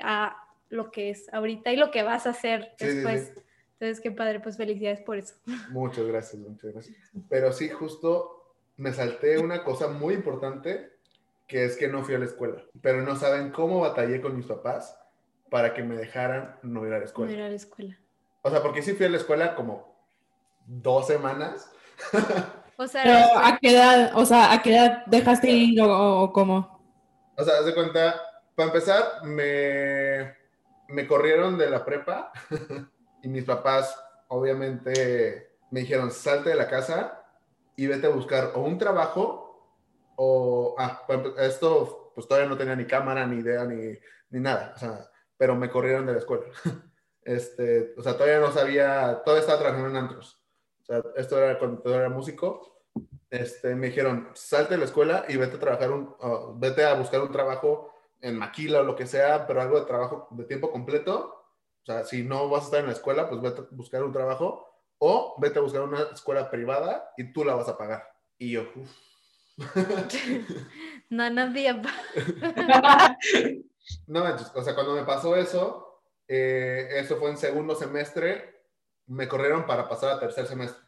a lo que es ahorita y lo que vas a hacer Sí, sí, sí. después. Entonces, qué padre, pues felicidades por eso. Muchas gracias, muchas gracias. Pero sí, justo me salté una cosa muy importante, que es que no fui a la escuela. Pero no saben cómo batallé con mis papás para que me dejaran no ir a la No escuela. ir a la escuela. O sea, porque sí fui a la escuela como dos semanas. O sea, Pero escuela- ¿a qué edad, o sea, a qué edad dejaste ir o, o cómo? O sea, haz de cuenta, para empezar, me, me corrieron de la prepa y mis papás, obviamente, me dijeron, salte de la casa y vete a buscar o un trabajo o... Ah, esto, pues todavía no tenía ni cámara, ni idea, ni, ni nada. O sea, pero me corrieron de la escuela. Este, o sea, todavía no sabía, todavía estaba trabajando en antros. O sea, esto era cuando era músico. Este, me dijeron, salte de la escuela y vete a trabajar un, uh, vete a buscar un trabajo en maquila o lo que sea, pero algo de trabajo de tiempo completo. O sea, si no vas a estar en la escuela, pues vete a buscar un trabajo o vete a buscar una escuela privada y tú la vas a pagar. Y yo, uff. Above. No manches, o sea, cuando me pasó eso, eh, eso fue en segundo semestre, me corrieron para pasar a tercer semestre.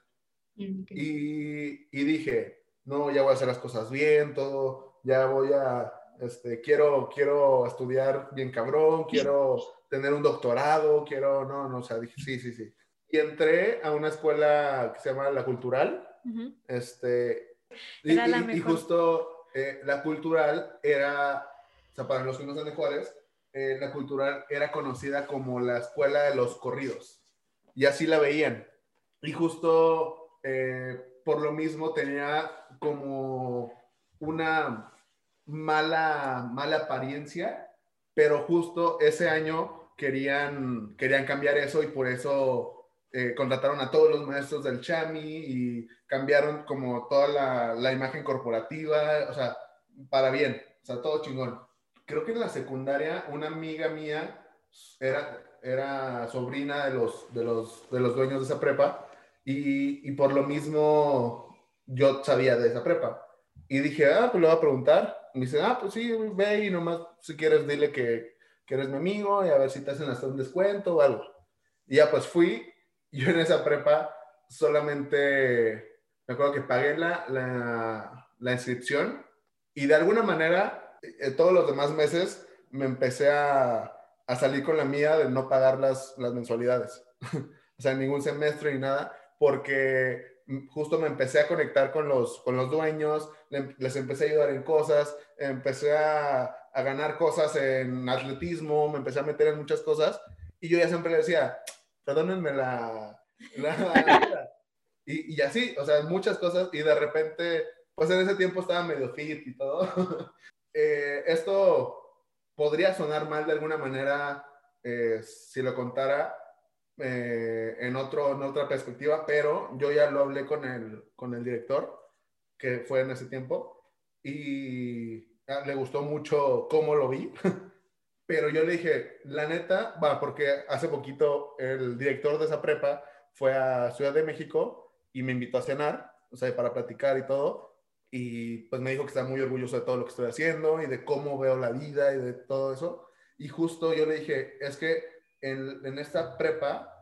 Y, y dije, no, ya voy a hacer las cosas bien, todo, ya voy a, este, quiero, quiero estudiar bien cabrón, quiero tener un doctorado, quiero, no, no, o sea, dije, sí, sí, sí. Y entré a una escuela que se llama La Cultural, Ujú. este, y, y- y justo eh, La Cultural era, o sea, para los que no son de Juárez, eh, La Cultural era conocida como la escuela de los corridos, y así la veían. Y justo eh, por lo mismo tenía como una mala, mala apariencia, pero justo ese año querían, querían cambiar eso y por eso eh, contrataron a todos los maestros del Chami y cambiaron como toda la, la imagen corporativa, o sea, para bien, o sea, todo chingón. Creo que en la secundaria una amiga mía era, era sobrina de los, de, los, de los dueños de esa prepa y, y por lo mismo yo sabía de esa prepa. Y dije, ah, pues le voy a preguntar. Me dice, ah, pues sí, ve y nomás si quieres dile que, que eres mi amigo y a ver si te hacen hasta un descuento o algo. Y ya pues fui, yo en esa prepa solamente, me acuerdo que pagué la, la, la inscripción y de alguna manera eh, todos los demás meses me empecé a, a salir con la mía de no pagar las, las mensualidades. o sea, ningún semestre ni nada, porque mm, justo me empecé a conectar con los, con los dueños, le- les empecé a ayudar en cosas, empecé a, a ganar cosas en atletismo, me empecé a meter en muchas cosas y yo ya siempre le decía, perdónenme la... la- la- y, y así, o sea, muchas cosas y de repente, pues en ese tiempo estaba medio fit y todo. Eh, esto podría sonar mal de alguna manera eh, si lo contara eh, en, otro, en otra perspectiva, pero yo ya lo hablé con el, con el director, que fue en ese tiempo, y ah, le gustó mucho cómo lo vi. Pero yo le dije, la neta, va, porque hace poquito el director de esa prepa fue a Ciudad de México y me invitó a cenar, o sea, para platicar y todo. Y pues me dijo que está muy orgulloso de todo lo que estoy haciendo y de cómo veo la vida y de todo eso. Y justo yo le dije, es que en, en esta prepa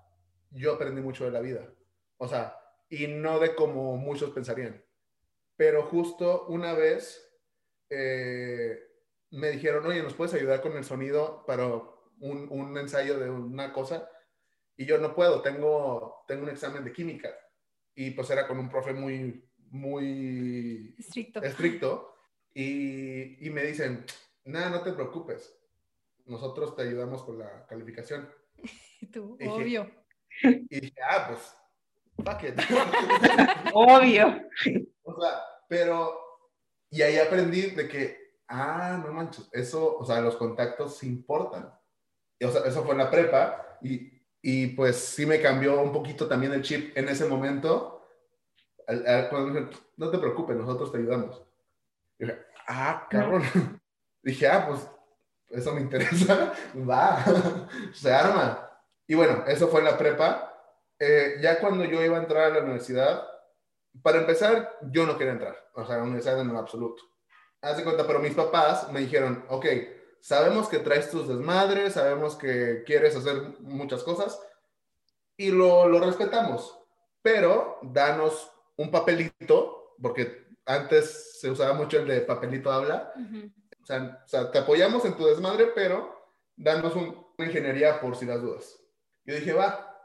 yo aprendí mucho de la vida. O sea, y no de como muchos pensarían. Pero justo una vez eh, me dijeron, oye, ¿nos puedes ayudar con el sonido para un, un ensayo de una cosa? Y yo no puedo, tengo, tengo un examen de química. Y pues era con un profe muy, muy Estricto. estricto. Y, y me dicen, nada, no te preocupes. Nosotros te ayudamos con la calificación. Tú, Dije- obvio. Y dije, ah, pues, fuck it. Obvio. O sea, pero, y ahí aprendí de que, ah, no manches, eso, o sea, los contactos sí importan. Y, o sea, eso fue en la prepa y, y pues sí me cambió un poquito también el chip en ese momento. Al- al- cuando no te preocupes, nosotros te ayudamos. Y dije, ah, cabrón. Dije, ah, pues, eso me interesa. Va, se arma. Y bueno, eso fue la prepa. Eh, ya cuando yo iba a entrar a la universidad, para empezar, yo no quería entrar, o sea, a la universidad en lo absoluto. Haz de cuenta, pero mis papás me dijeron, ok, sabemos que traes tus desmadres, sabemos que quieres hacer muchas cosas y lo, lo respetamos, pero danos un papelito, porque antes se usaba mucho el de papelito habla, sea, o sea, te apoyamos en tu desmadre, pero danos un- una ingeniería por si las dudas. Yo dije, va,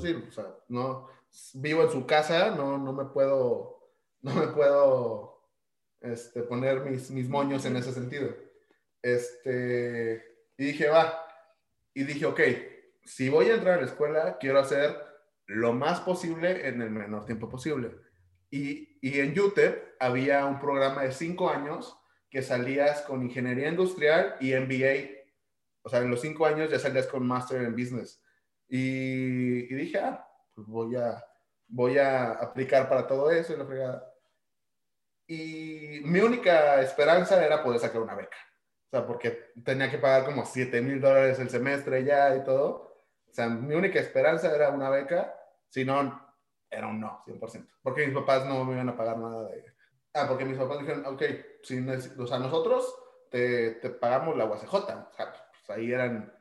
sí, o sea, no, vivo en su casa, no, no me puedo, no me puedo este, poner mis, mis moños en ese sentido. Este, y dije, va, y dije, ok, si voy a entrar a la escuela, quiero hacer lo más posible en el menor tiempo posible. Y, y en UTEP había un programa de cinco años que salías con ingeniería industrial y MBA. O sea, en los cinco años ya salías con Master en Business. Y, y dije, ah, pues voy a, voy a aplicar para todo eso y la fregada. Y mi única esperanza era poder sacar una beca. O sea, porque tenía que pagar como 7 mil dólares el semestre ya y todo. O sea, mi única esperanza era una beca, si no, era un no, 100%. Porque mis papás no me iban a pagar nada de... Ah, porque mis papás dijeron, ok, si o sea, nosotros te, te pagamos la UACJ. O sea, pues ahí eran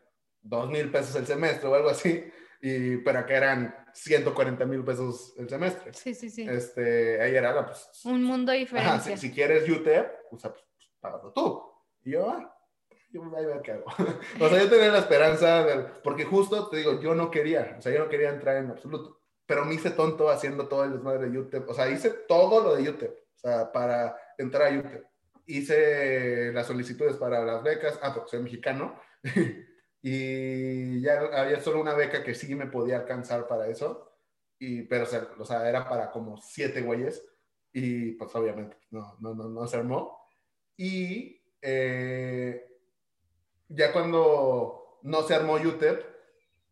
2 mil pesos el semestre o algo así, y, pero acá eran 140 mil pesos el semestre. Sí, sí, sí. Este, ahí era, pues, Un mundo de Ajá, si, si quieres UTEP, o sea, pues, pues, págalo tú. Y yo, ah, yo voy a ver qué hago. o sea, yo tenía la esperanza, de, porque justo te digo, yo no quería, o sea, yo no quería entrar en absoluto, pero me hice tonto haciendo todo el desmadre de UTEP, o sea, hice todo lo de UTEP, o sea, para entrar a UTEP. Hice las solicitudes para las becas, ah, porque soy mexicano, y ya había solo una beca que sí me podía alcanzar para eso, y, pero, o sea, era para como siete güeyes, y pues obviamente no, no, no, no se armó. Y eh, ya cuando no se armó UTEP,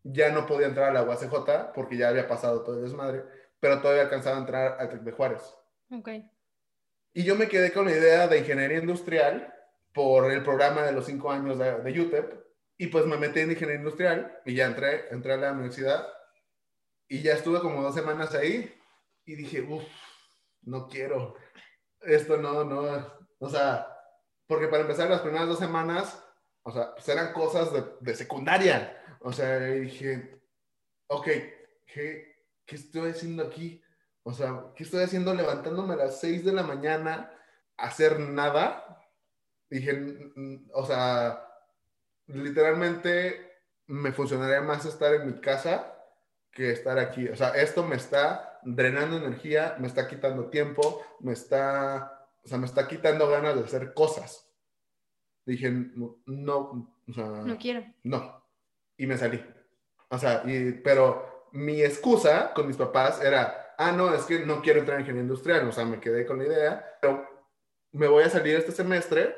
ya no podía entrar a la UACJ porque ya había pasado todo el desmadre, pero todavía alcanzaba a entrar al TEC de Juárez. Ok. Y yo me quedé con la idea de ingeniería industrial por el programa de los cinco años de, de UTEP. Y pues me metí en ingeniería industrial y ya entré, entré a la universidad. Y ya estuve como dos semanas ahí y dije, uff, no quiero, esto no, no, o sea, porque para empezar las primeras dos semanas, o sea, pues eran cosas de, de secundaria, o sea, dije, ok, ¿qué, ¿qué estoy haciendo aquí? O sea, ¿qué estoy haciendo levantándome a las 6 de la mañana a hacer nada? Dije, "Mm, mm, o sea, literalmente me funcionaría más estar en mi casa que estar aquí. O sea, esto me está drenando energía, me está quitando tiempo, me está, o sea, me está quitando ganas de hacer cosas. Dije, no, no, o sea, No quiero. no. Y me salí. O sea, y, pero mi excusa con mis papás era, ah, no, es que no quiero entrar en ingeniería industrial. O sea, me quedé con la idea, pero me voy a salir este semestre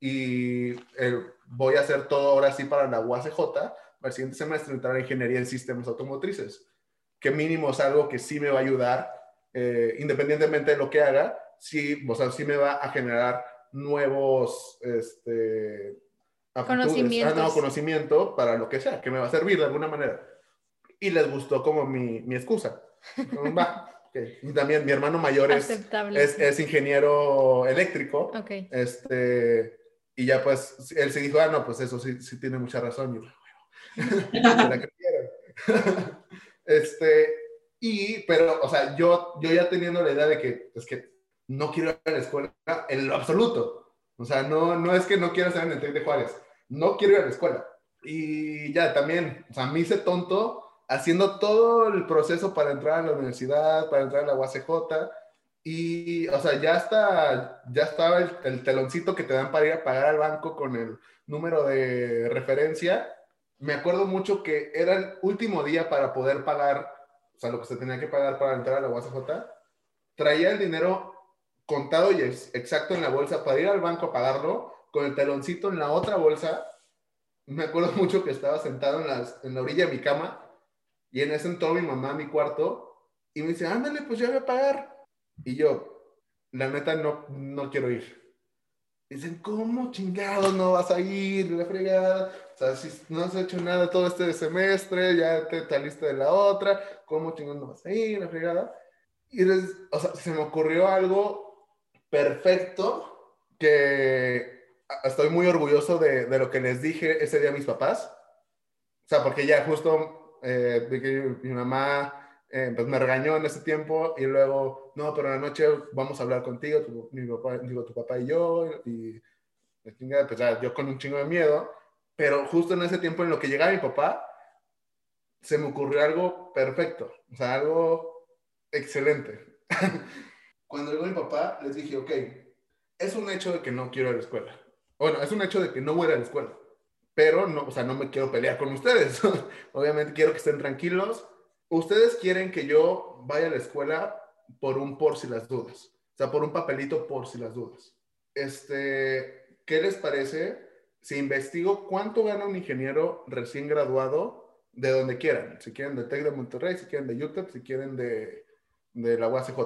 y eh, voy a hacer todo ahora sí para la UACJ, para el siguiente semestre entrar en ingeniería en sistemas automotrices, que mínimo es algo que sí me va a ayudar, eh, independientemente de lo que haga, sí, o sea, sí me va a generar nuevos, este, aptitudes, ah, no, conocimiento para lo que sea, que me va a servir de alguna manera. Y les gustó como mi, mi excusa. Dijeron, Va, ok. Y también mi hermano mayor es, es, es ingeniero eléctrico. Ok. Este, y ya pues él se dijo, ah, no, pues eso sí, sí tiene mucha razón. Y yo, "Bueno, se la creyeron. este, y, pero, o sea, yo, yo ya teniendo la idea de que, es que no quiero ir a la escuela en lo absoluto. O sea, no, no es que no quiera estar en el TEC de Juárez, no quiero ir a la escuela. Y ya también, o sea, me hice tonto haciendo todo el proceso para entrar a la universidad, para entrar a la UACJ. Y, o sea, ya, está, ya estaba el, el teloncito que te dan para ir a pagar al banco con el número de referencia. Me acuerdo mucho que era el último día para poder pagar, o sea, lo que se tenía que pagar para entrar a la UACJ. Traía el dinero contado y ex- exacto en la bolsa para ir al banco a pagarlo, con el teloncito en la otra bolsa. Me acuerdo mucho que estaba sentado en, las, en la orilla de mi cama y en ese entró mi mamá a mi cuarto y me dice, ándale, pues ya voy a pagar. Y yo, la neta, no, no quiero ir. Dicen, ¿cómo chingados no vas a ir? La fregada. O sea, si no has hecho nada todo este semestre, ya te saliste de la otra, ¿cómo chingados no vas a ir? La fregada. Y les- o sea, se me ocurrió algo perfecto que estoy muy orgulloso de, de lo que les dije ese día a mis papás. O sea, porque ya justo eh, vi que mi mamá eh, pues me regañó en ese tiempo y luego, no, pero en la noche vamos a hablar contigo, tu, mi papá, digo, tu papá y yo, y pues ya yo con un chingo de miedo, pero justo en ese tiempo en lo que llegaba mi papá, se me ocurrió algo perfecto, o sea, algo excelente. Cuando llegó mi papá, les dije, ok, es un hecho de que no quiero ir a la escuela. Bueno, es un hecho de que no voy a ir a la escuela, pero no, o sea, no me quiero pelear con ustedes. Obviamente quiero que estén tranquilos. Ustedes quieren que yo vaya a la escuela por un por si las dudas. O sea, por un papelito por si las dudas. Este, ¿qué les parece si investigo cuánto gana un ingeniero recién graduado de donde quieran? Si quieren de TEC de Monterrey, si quieren de UTEP, si quieren de, de la UACJ.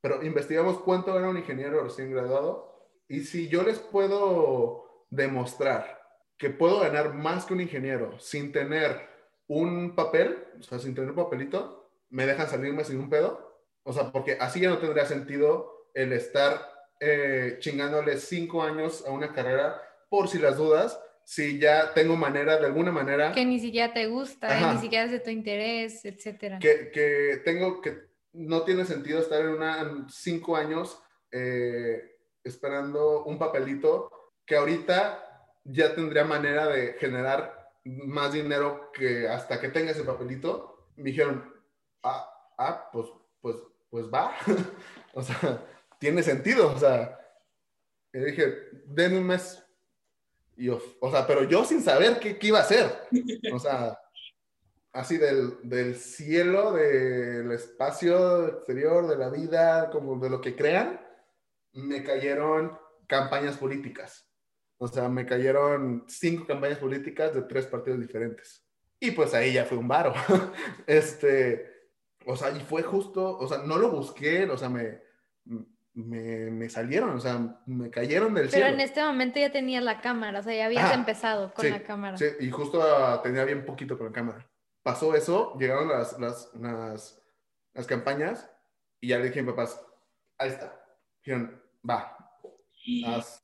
Pero investigamos cuánto gana un ingeniero recién graduado y si yo les puedo demostrar que puedo ganar más que un ingeniero sin tener un papel, o sea, sin tener un papelito, me dejan salirme sin un pedo. O sea, porque así ya no tendría sentido el estar eh, chingándole cinco años a una carrera por si las dudas, si ya tengo manera, de alguna manera, Que ni siquiera te gusta, Ajá. ni siquiera es de tu interés, etcétera. que, que tengo que no tiene sentido estar en una cinco años eh, esperando un papelito que ahorita ya tendría manera de generar más dinero que hasta que tenga ese papelito. Me dijeron, ah, ah pues, pues, pues va. o sea, tiene sentido. O sea, y dije, denme un mes. Y o sea, pero yo sin saber qué, qué iba a hacer. O sea, así del, del cielo, del espacio exterior, de la vida, como de lo que crean, me cayeron campañas políticas. O sea, me cayeron cinco campañas políticas de tres partidos diferentes. Y pues ahí ya fue un varo. este, o sea, y fue justo, o sea, no lo busqué, o sea, me, me, me salieron, o sea, me cayeron del Pero cielo. en este momento ya tenías la cámara, o sea, ya habías Ajá, empezado con sí, la cámara. Sí, y justo ah, tenía bien poquito con la cámara. Pasó eso, llegaron las, las, las, las campañas y ya le dije a mis papás, ahí está. Dijeron, va, haz,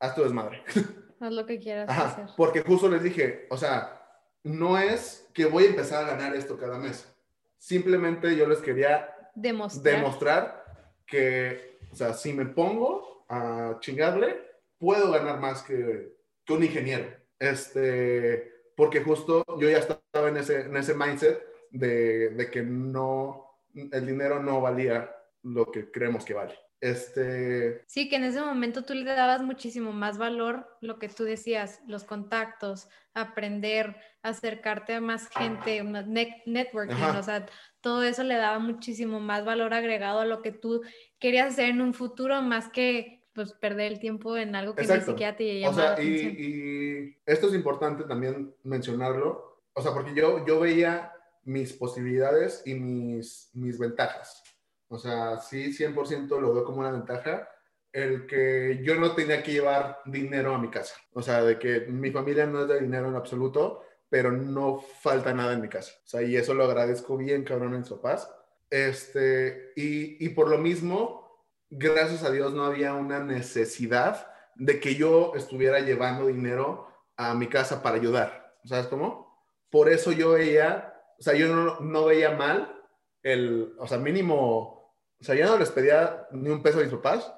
haz tu desmadre. Haz lo que quieras Ajá, hacer. porque justo les dije, o sea, no es que voy a empezar a ganar esto cada mes. Simplemente yo les quería Demostrar. demostrar que, o sea, si me pongo a chingarle, puedo ganar más que, que un ingeniero. Este, porque justo yo ya estaba en ese, en ese mindset de, de que no, el dinero no valía lo que creemos que vale. Este, Sí, que en ese momento tú le dabas muchísimo más valor, lo que tú decías, los contactos, aprender, acercarte a más gente, net- networking, Ajá. o sea, todo eso le daba muchísimo más valor agregado a lo que tú querías hacer en un futuro, más que pues perder el tiempo en algo que Exacto. ni siquiera te O llamaba la sea, y, y esto es importante también mencionarlo. O sea, porque yo, yo veía mis posibilidades y mis, mis ventajas. O sea, sí, 100% lo veo como una ventaja el que yo no tenía que llevar dinero a mi casa. O sea, de que mi familia no es de dinero en absoluto, pero no falta nada en mi casa. O sea, y eso lo agradezco bien, cabrón, en su paz. Este, y, y por lo mismo, gracias a Dios no había una necesidad de que yo estuviera llevando dinero a mi casa para ayudar. ¿Sabes cómo? Por eso yo veía, o sea, yo no, no veía mal el, o sea, mínimo, o sea, yo no les pedía ni un peso a mis papás,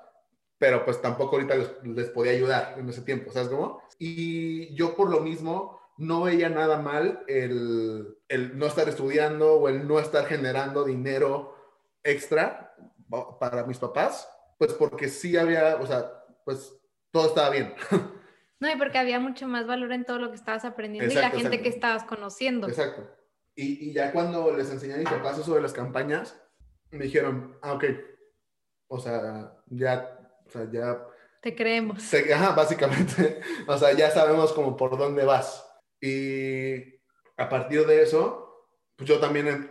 pero pues tampoco ahorita les, les podía ayudar en ese tiempo, ¿sabes cómo? Y yo por lo mismo no veía nada mal el, el no estar estudiando o el no estar generando dinero extra para mis papás, pues porque sí había, o sea, pues todo estaba bien. No, y porque había mucho más valor en todo lo que estabas aprendiendo y la gente exacto. que estabas conociendo. Exacto. Y, y ya cuando les enseñé a mis papás de las campañas, me dijeron, ah, ok, o sea, ya, o sea, ya Te creemos. Se- ajá, básicamente. O sea, ya sabemos como por dónde vas. Y a partir de eso, pues yo también em-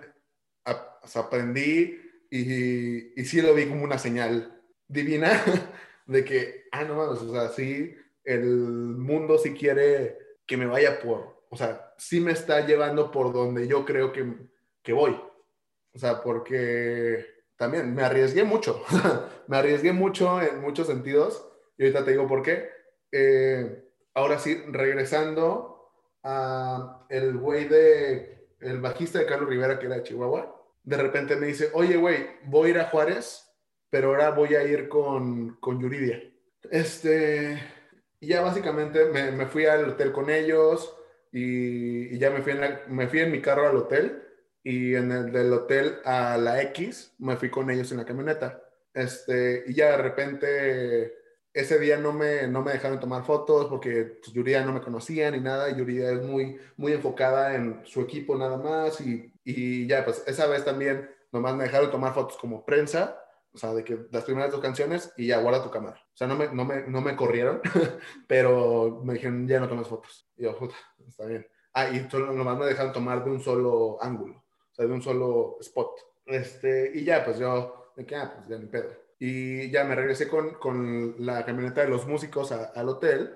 a- o sea, aprendí y, y sí lo vi como una señal divina de que, ah, no o sea, sí, el mundo sí quiere que me vaya por, o sea, sí me está llevando por donde yo creo que, que voy. O sea, porque también me arriesgué mucho. me arriesgué mucho en muchos sentidos. Y ahorita te digo por qué. Eh, ahora sí, regresando a el güey de, el bajista de Carlos Rivera, que era de Chihuahua, de repente me dice, oye, güey, voy a ir a Juárez, pero ahora voy a ir con, con Yuridia. Este, y ya básicamente me, me fui al hotel con ellos y, y ya me fui, en la- me fui en mi carro al hotel y en el del hotel a la X me fui con ellos en la camioneta. Este, y ya de repente ese día no me, no me dejaron tomar fotos porque pues, Yuridia no me conocía ni nada. y Yuridia es muy, muy enfocada en su equipo nada más. Y, y ya, pues esa vez también nomás me dejaron tomar fotos como prensa. O sea, de que las primeras dos canciones y ya guarda tu cámara. O sea, no me, no me, no me corrieron, pero me dijeron, ya no tomas fotos. Y yo, puta, está bien. Ah, y nomás me dejaron tomar de un solo ángulo, sea, de un solo spot. Este, y ya, pues yo, de que, ah, pues ya ni pedo. Y ya me regresé con, con la camioneta de los músicos a- al hotel.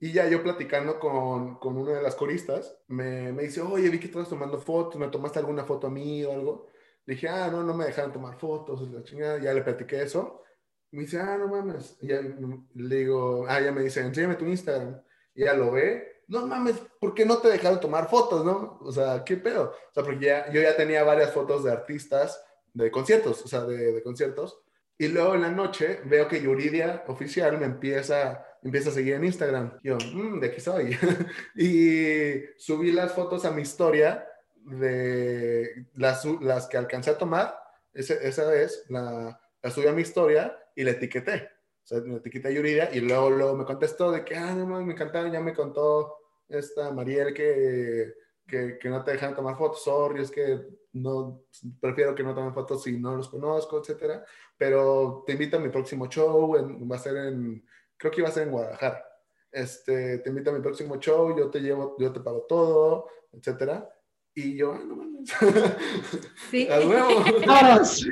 Y ya yo platicando con, con una de las coristas, me, me dice, oye, vi que estabas tomando fotos, ¿me tomaste alguna foto a mí o algo? Le dije, ah, no, no me dejaron tomar fotos, la chingada. Ya le platiqué eso. Me dice, ah, no mames. Y ya le digo, ah, ya me dice, enséñame tu Instagram. Y ya lo ve. No mames, ¿por qué no te dejaron tomar fotos, no? O sea, ¿qué pedo? O sea, porque ya, yo ya tenía varias fotos de artistas de conciertos, o sea, de, conciertos. Y luego en la noche veo que Yuridia oficial me empieza, empieza a seguir en Instagram. Yo, "Mm, de aquí soy. y subí las fotos a mi historia de las, que alcancé a tomar. Ese- esa vez la subí a mi historia y la etiqueté. O sea, me etiqueté a Yuridia y luego, luego me contestó de que, ah, no mames, me encantaron, ya me contó esta Mariel que, que, que no te dejan tomar fotos, sorry, es que no, prefiero que no tomen fotos si no los conozco, etcétera, pero te invito a mi próximo show, en- va a ser en, creo que iba a ser en Guadalajara, este, te invito a mi próximo show, yo te llevo, yo te pago todo, etcétera, y yo, ah, no mames, Sí. Vámonos.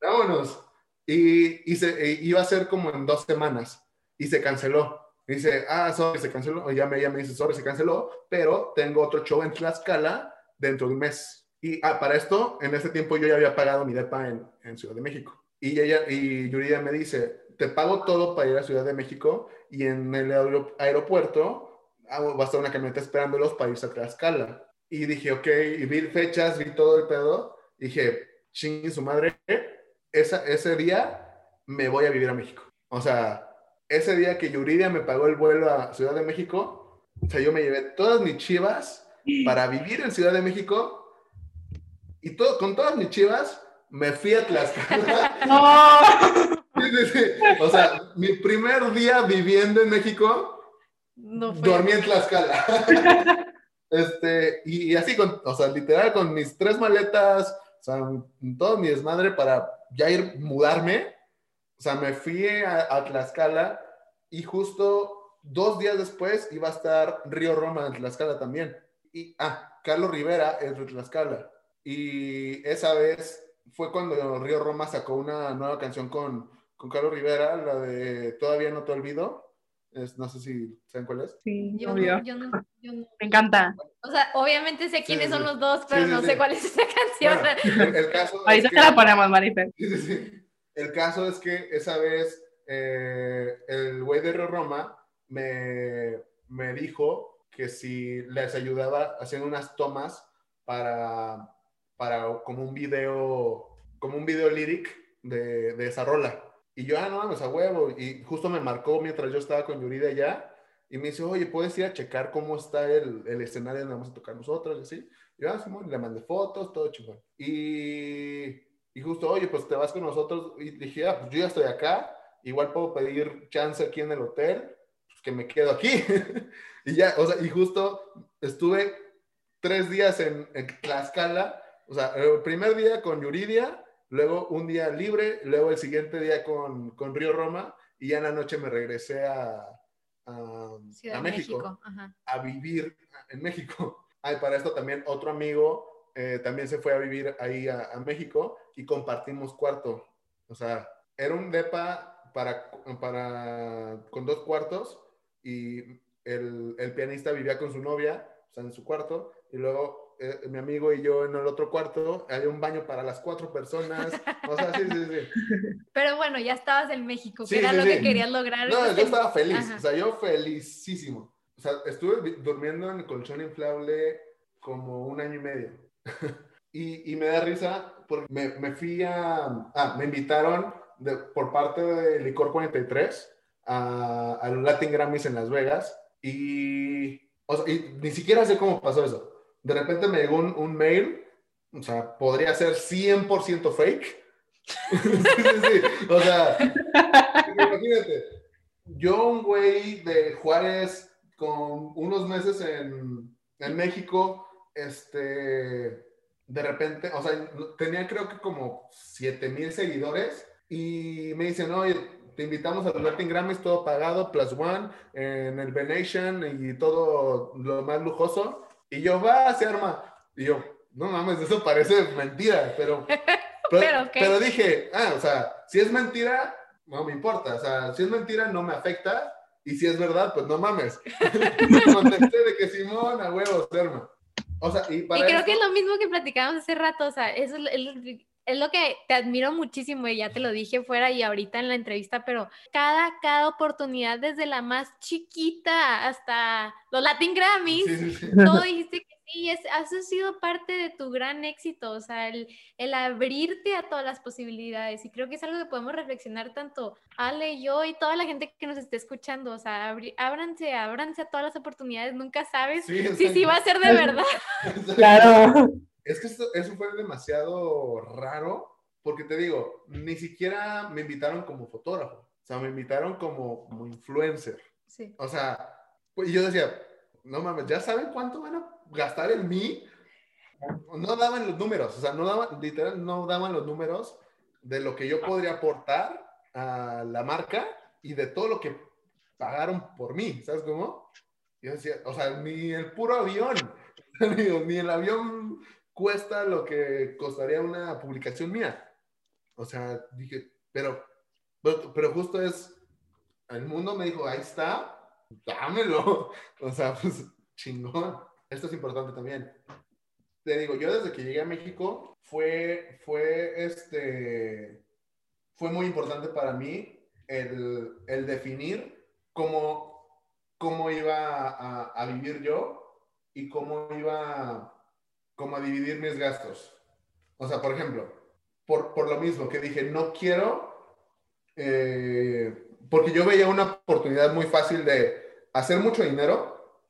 vámonos. Y, y se, e iba a ser como en dos semanas y se canceló. Y dice, ah, sorry, se canceló. O ya me, ella me dice, sorry, se canceló, pero tengo otro show en Tlaxcala dentro de un mes. Y ah, para esto, en ese tiempo yo ya había pagado mi depa en, en Ciudad de México. Y ella, y Yuridia me dice, te pago todo para ir a Ciudad de México y en el aero- aeropuerto ah, va a estar una camioneta esperándolos para irse a Tlaxcala. Y dije, ok, y vi fechas, vi todo el pedo. Dije, ching su madre, esa, ese día me voy a vivir a México. O sea, ese día que Yuridia me pagó el vuelo a Ciudad de México, o sea, yo me llevé todas mis chivas para vivir en Ciudad de México y todo, con todas mis chivas me fui a Tlaxcala. No. Sí, sí, sí. O sea, mi primer día viviendo en México, No fue. dormí en Tlaxcala. Este, y, y así, con, o sea, literal, con mis tres maletas, o sea, todo mi desmadre para ya ir mudarme. O sea, me fui a, a Tlaxcala y justo dos días después iba a estar Río Roma en Tlaxcala también. Y, ah, Carlos Rivera es de Tlaxcala. Y esa vez fue cuando Río Roma sacó una nueva canción con, con Carlos Rivera, la de Todavía no te olvido. Es, no sé si saben cuál es. Sí, Yo obvio. no, yo no, yo no. Me encanta. O sea, obviamente sé quiénes sí, son los dos, pero sí, no sí. sé cuál es esa canción. Bueno, el, el caso Ahorita es te que- la ponemos, Marifer. Sí, sí, sí. El caso es que esa vez eh, el güey de Roma me, me dijo que si les ayudaba haciendo unas tomas para, para como un video, como un video lyric de, de esa rola. Y yo, ah, no mames, a huevo. Y justo me marcó mientras yo estaba con Yurida allá. Y me dice, oye, ¿puedes ir a checar cómo está el, el escenario donde vamos a tocar nosotros? Y así. Y yo, ah, Simón, le mandé fotos, todo chingón. Y, y justo, oye, pues te vas con nosotros. Y dije, ah, pues yo ya estoy acá. Igual puedo pedir chance aquí en el hotel. Pues que me quedo aquí. y ya, o sea, y justo estuve tres días en, en Tlaxcala. O sea, el primer día con Yuridia, luego un día libre, luego el siguiente día con, con Río Roma. Y ya en la noche me regresé a, a, a México México. Ajá. a vivir en México. Ay, para esto también otro amigo eh, también se fue a vivir ahí a, a México y compartimos cuarto. O sea, era un depa para, para, con dos cuartos y el, el pianista vivía con su novia, o sea, en su cuarto, y luego eh, mi amigo y yo en el otro cuarto, había un baño para las cuatro personas. O sea, sí, sí, sí. Pero bueno, ya estabas en México, que Sí, era sí, lo sí. que querías lograr. No, yo estaba feliz, Ajá. o sea, yo felicísimo. O sea, estuve durmiendo en el colchón inflable como un año y medio. y, y me da risa porque me, me fui a... Ah, me invitaron de- por parte de Licor 43 a, a los Latin Grammys en Las Vegas y, o sea, y ni siquiera sé cómo pasó eso. De repente me llegó un, un mail, o sea, podría ser 100% fake. sí, sí, sí. O sea, imagínate, yo un güey de Juárez con unos meses en, en México, este, de repente, o sea, tenía creo que como 7 mil seguidores y me dicen, oye, te invitamos a los Latin Grammys, todo pagado, plus one, en el Venetian y todo lo más lujoso. Y yo, va, se arma. Y yo, no mames, eso parece mentira, pero... Pero, Pero, ¿qué? pero dije, ah, o sea, si es mentira, no me importa. O sea, si es mentira, no me afecta. Y si es verdad, pues no mames. Contesté de que Simón, a huevos, Serma. O sea, y Y para creo esto- que es lo mismo que platicábamos hace rato, o sea, eso es, es lo- que te admiro muchísimo y ya te lo dije fuera y ahorita en la entrevista, pero cada, cada oportunidad, desde la más chiquita hasta los Latin Grammys, Sí, sí, sí. todo dijiste que sí, es, eso ha sido parte de tu gran éxito, o sea, el, el abrirte a todas las posibilidades. Y creo que es algo que podemos reflexionar tanto Ale, yo y toda la gente que nos esté escuchando, o sea, abri- ábranse, ábranse a todas las oportunidades, nunca sabes Sí, si sí va a ser de verdad. Claro. Es que esto- eso fue demasiado raro, porque te digo, ni siquiera me invitaron como fotógrafo, o sea, me invitaron como, como influencer. Sí. O sea, pues yo decía, no mames, ¿ya saben cuánto van a gastar en mí? No daban los números, o sea, no daban, literal, no daban los números de lo que yo podría aportar a la marca y de todo lo que pagaron por mí, ¿sabes cómo? Yo decía, o sea, ni el puro avión, ni el avión cuesta lo que costaría una publicación mía. O sea, dije, pero, pero, pero justo es, el mundo me dijo, ahí está, dámelo. O sea, pues chingón. Esto es importante también. Te digo, yo desde que llegué a México fue, fue este, fue muy importante para mí el, el definir cómo, cómo iba a, a vivir yo y cómo iba cómo a dividir mis gastos. O sea, por ejemplo, por, por lo mismo que dije, no quiero, eh, porque yo veía una oportunidad muy fácil de hacer mucho dinero,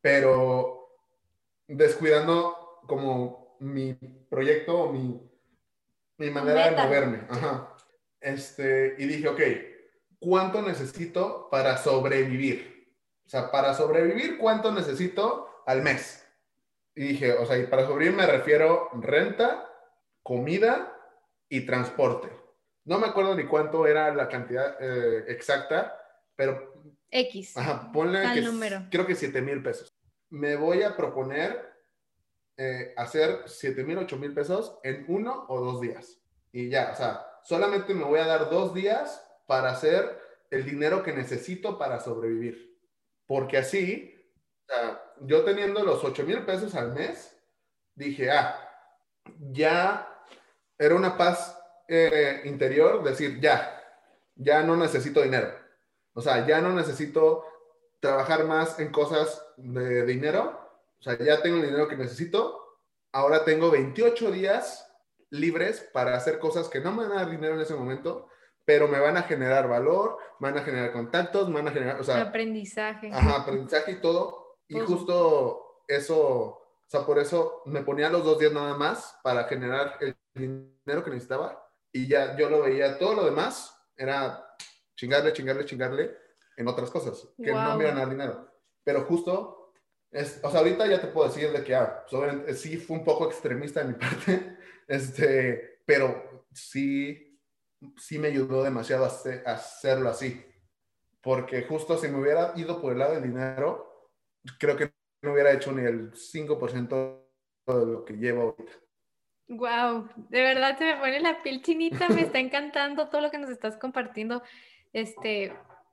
pero descuidando como mi proyecto o mi, mi manera de moverme. Ajá. Este, y dije, ok, ¿cuánto necesito para sobrevivir? O sea, para sobrevivir, ¿cuánto necesito al mes? Y dije, o sea, y para sobrevivir me refiero renta, comida y transporte. No me acuerdo ni cuánto era la cantidad eh, exacta, pero X. Ajá, ponle Tal que número. creo que 7 mil pesos. Me voy a proponer eh, hacer 7 mil, 8 mil pesos en uno o dos días. Y ya, o sea, solamente me voy a dar dos días para hacer el dinero que necesito para sobrevivir. Porque así, o sea, yo teniendo los 8 mil pesos al mes, dije, ah, ya era una paz eh, interior, decir, ya, ya no necesito dinero. O sea, ya no necesito trabajar más en cosas de dinero. O sea, ya tengo el dinero que necesito. Ahora tengo 28 días libres para hacer cosas que no me van a dar dinero en ese momento, pero me van a generar valor, van a generar contactos, me van a generar, o sea, Aprendizaje. Ajá, aprendizaje y todo. Y Todo. justo eso, o sea, por eso me ponía los dos días nada más para generar el dinero que necesitaba. Y ya yo lo veía, todo lo demás era chingarle, chingarle, chingarle en otras cosas que no me iban a dar dinero. Pero justo, es, o sea, ahorita ya te puedo decir de que ah, pues, obviamente, sí fue un poco extremista de mi parte, este, pero sí, sí me ayudó demasiado a, hacer- a hacerlo así porque justo si me hubiera ido por el lado del dinero, creo que no hubiera hecho ni el 5% de lo que llevo ahorita. Wow, de verdad se me pone la piel chinita, me está encantando todo lo que nos estás compartiendo. Este,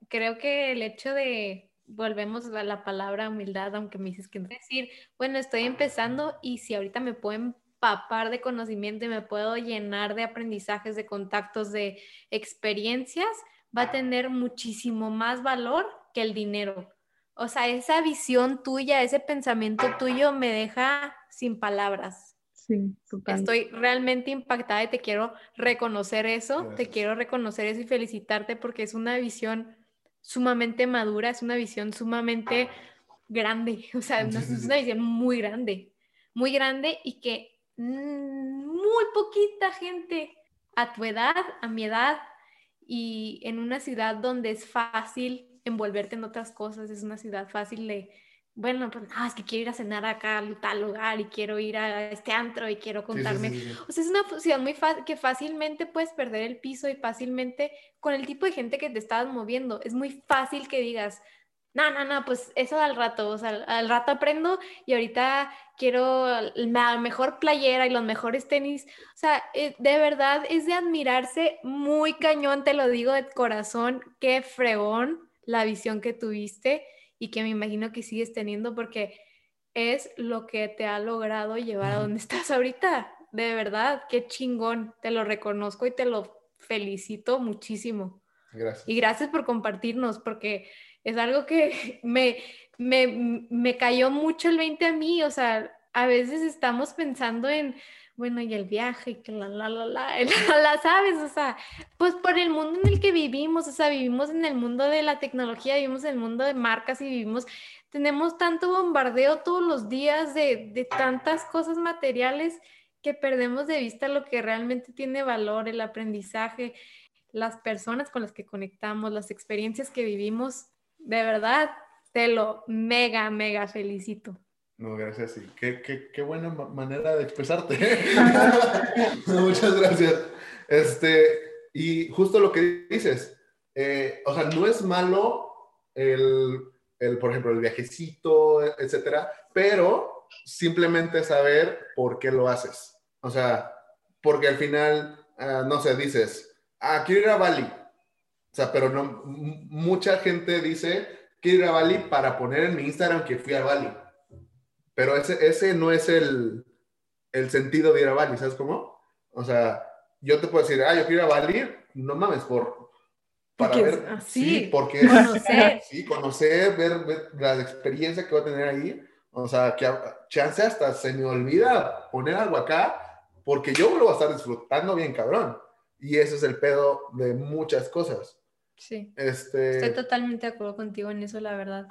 creo que el hecho de, volvemos a la palabra humildad, aunque me dices que no, decir, bueno, estoy empezando y si ahorita me puedo empapar de conocimiento y me puedo llenar de aprendizajes, de contactos, de experiencias, va a tener muchísimo más valor que el dinero. O sea, esa visión tuya, ese pensamiento tuyo me deja sin palabras. Sí, total. Estoy realmente impactada y te quiero reconocer eso, te quiero reconocer eso y felicitarte porque es una visión sumamente madura, es una visión sumamente grande, o sea, una- es una visión muy grande, muy grande y que mm, muy poquita gente a tu edad, a mi edad y en una ciudad donde es fácil envolverte en otras cosas, es una ciudad fácil de bueno, pues ah, es que quiero ir a cenar acá a tal lugar y quiero ir a este antro y quiero contarme. sí, sí, sí. O sea, es una ciudad muy fácil que fácilmente puedes perder el piso y fácilmente con el tipo de gente que te estás moviendo, es muy fácil que digas, no, no, no, pues eso al rato, o sea, al, al rato aprendo y ahorita quiero la mejor playera y los mejores tenis. O sea, eh, de verdad es de admirarse muy cañón, te lo digo de corazón, qué fregón la visión que tuviste y que me imagino que sigues teniendo porque es lo que te ha logrado llevar a donde estás ahorita. De verdad, qué chingón. Te lo reconozco y te lo felicito muchísimo. Gracias. Y gracias por compartirnos, porque es algo que me, me, me cayó mucho el 20 a mí. O sea, a veces estamos pensando en, bueno, y el viaje, y que la, la, la, la, la, ¿sabes? O sea, pues por el mundo en el que vivimos, o sea, vivimos en el mundo de la tecnología, vivimos en el mundo de marcas y vivimos, tenemos tanto bombardeo todos los días de, de tantas cosas materiales que perdemos de vista lo que realmente tiene valor, el aprendizaje, las personas con las que conectamos, las experiencias que vivimos. De verdad, te lo mega, mega felicito. No, gracias. Sí. Qué, qué, qué buena ma- manera de expresarte. Muchas gracias. Este, y justo lo que dices, eh, o sea, no es malo el, el, por ejemplo, el viajecito, etcétera, pero simplemente saber por qué lo haces. O sea, porque al final, ah, no sé, dices, ah, quiero ir a Bali. O sea, pero no, mucha gente dice, quiero ir a Bali para poner en mi Instagram que fui a Bali. Pero ese, ese no es el, el sentido de ir a Bali, ¿sabes cómo? O sea, yo te puedo decir, ah, yo quiero ir a Bali, no mames, por... Para Porque ver, es así. sí, porque Conocer. sí, conocer, ver, ver la experiencia que voy a tener ahí. O sea, que chance hasta se me olvida poner algo acá, porque yo lo voy a estar disfrutando bien cabrón. Y ese es el pedo de muchas cosas. Sí. Este, Estoy totalmente de acuerdo contigo en eso, la verdad.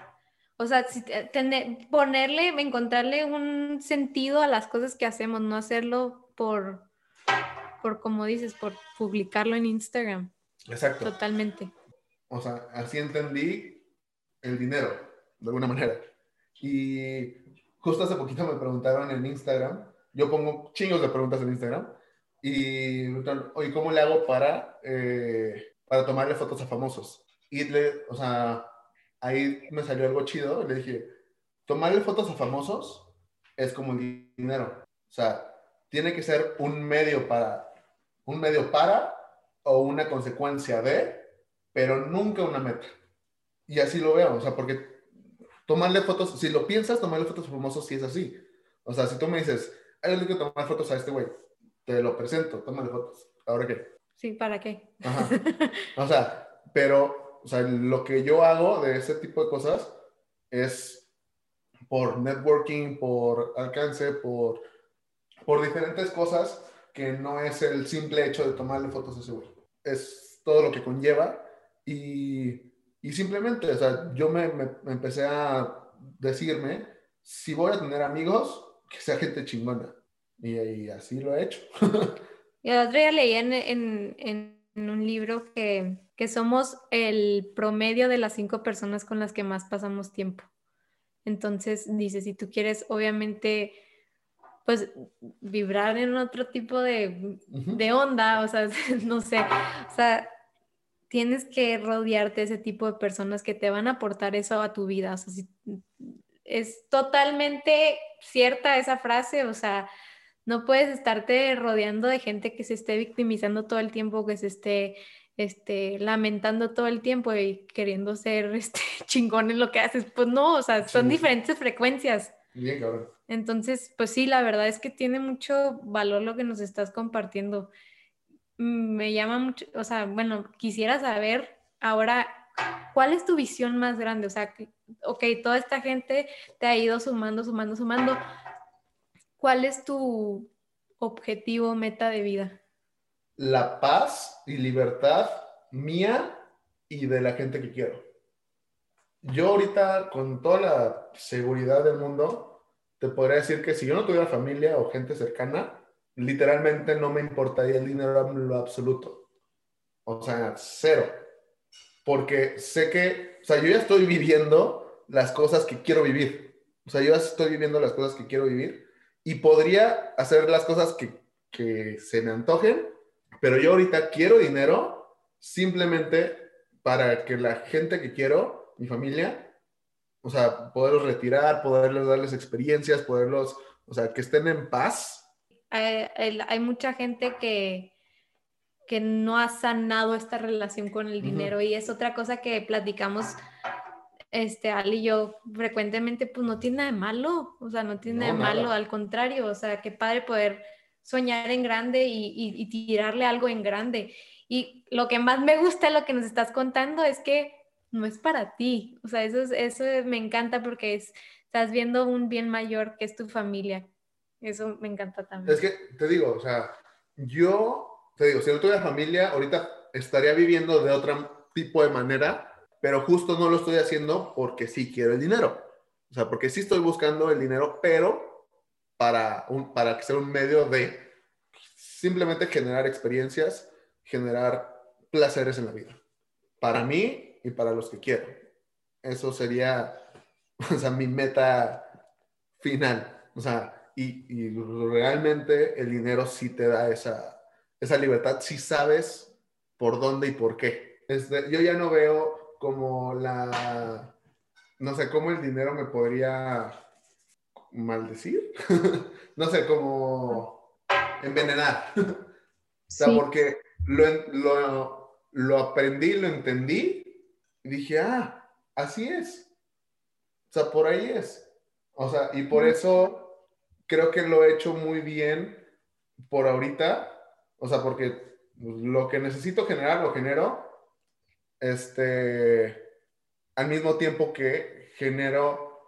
O sea, si te- tener- ponerle, encontrarle un sentido a las cosas que hacemos, no hacerlo por, por como dices, por publicarlo en Instagram. exacto. Totalmente. O sea, así entendí el dinero, de alguna manera. Y justo hace poquito me preguntaron en Instagram, yo pongo chingos de preguntas en Instagram, y oye, ¿cómo le hago para, eh, para tomarle fotos a famosos? Y, le, o sea, ahí me salió algo chido, le dije, tomarle fotos a famosos es como el dinero. O sea, tiene que ser un medio para, un medio para o una consecuencia de, pero nunca una meta. Y así lo veo, o sea, porque tomarle fotos, si lo piensas, tomarle fotos a famosos sí es así. O sea, si tú me dices, "Ay, yo le quiero tomar fotos a este güey, te lo presento, tómale fotos. ¿Ahora qué? Sí, ¿para qué? Ajá. O sea, pero, o sea, lo que yo hago de ese tipo de cosas es por networking, por alcance, por, por diferentes cosas que no es el simple hecho de tomarle fotos a ese güey. Es todo lo que conlleva. Y, y simplemente, o sea, yo me, me, me empecé a decirme, si voy a tener amigos, que sea gente chingona. Y, y así lo he hecho. Y el otro día leí en, en, en un libro que, que somos el promedio de las cinco personas con las que más pasamos tiempo. Entonces, dice, si tú quieres, obviamente, pues vibrar en otro tipo de, de onda, o sea, no sé, o sea, tienes que rodearte de ese tipo de personas que te van a aportar eso a tu vida. O sea, si- es totalmente cierta esa frase, o sea, no puedes estarte rodeando de gente que se esté victimizando todo el tiempo, que se esté este, lamentando todo el tiempo y queriendo ser este, chingón en lo que haces. Pues no, o sea, son Sí. diferentes frecuencias. Bien, cabrón. Entonces, pues sí, la verdad es que tiene mucho valor lo que nos estás compartiendo. Mm, Me llama mucho, o sea, bueno, quisiera saber ahora, ¿cuál es tu visión más grande? O sea, ok, toda esta gente te ha ido sumando, sumando, sumando. ¿Cuál es tu objetivo, meta de vida? La paz y libertad mía y de la gente que quiero. Yo ahorita, con toda la seguridad del mundo, te podría decir que si yo no tuviera familia o gente cercana, literalmente no me importaría el dinero en lo absoluto. O sea, cero. Porque sé que, o sea, yo ya estoy viviendo las cosas que quiero vivir. O sea, yo ya estoy viviendo las cosas que quiero vivir y podría hacer las cosas que, que se me antojen, pero yo ahorita quiero dinero simplemente para que la gente que quiero, mi familia, o sea, poderlos retirar, poderles darles experiencias, poderlos, o sea, que estén en paz. Hay, hay- hay mucha gente que, que no ha sanado esta relación con el dinero y es otra cosa que platicamos, este, Ali y yo frecuentemente, pues no tiene nada de malo, o sea, no tiene nada de malo, nada. al contrario, o sea, qué padre poder soñar en grande y, tirarle algo en grande. Y lo que más me gusta, lo que nos estás contando, es que no es para ti, o sea, eso, es- eso me encanta porque es, estás viendo un bien mayor que es tu familia. Eso me encanta también. Es que te digo, o sea, yo, te digo, si no tuviera familia, ahorita estaría viviendo de otro tipo de manera, pero justo no lo estoy haciendo porque sí quiero el dinero. O sea, porque sí estoy buscando el dinero, pero para, un, para que sea un medio de simplemente generar experiencias, generar placeres en la vida. Para mí y para los que quiero. Eso sería, o sea, mi meta final. O sea, y, y realmente el dinero sí te da esa, esa libertad si sabes por dónde y por qué. Este, yo ya no veo como la, no sé, cómo el dinero me podría maldecir. no sé, como envenenar. o sea, Sí. porque lo, lo, lo aprendí, lo entendí y dije, ah, así es. O sea, por ahí es. O sea, y por eso creo que lo he hecho muy bien por ahorita. O sea, porque lo que necesito generar lo genero. Este, al mismo tiempo que genero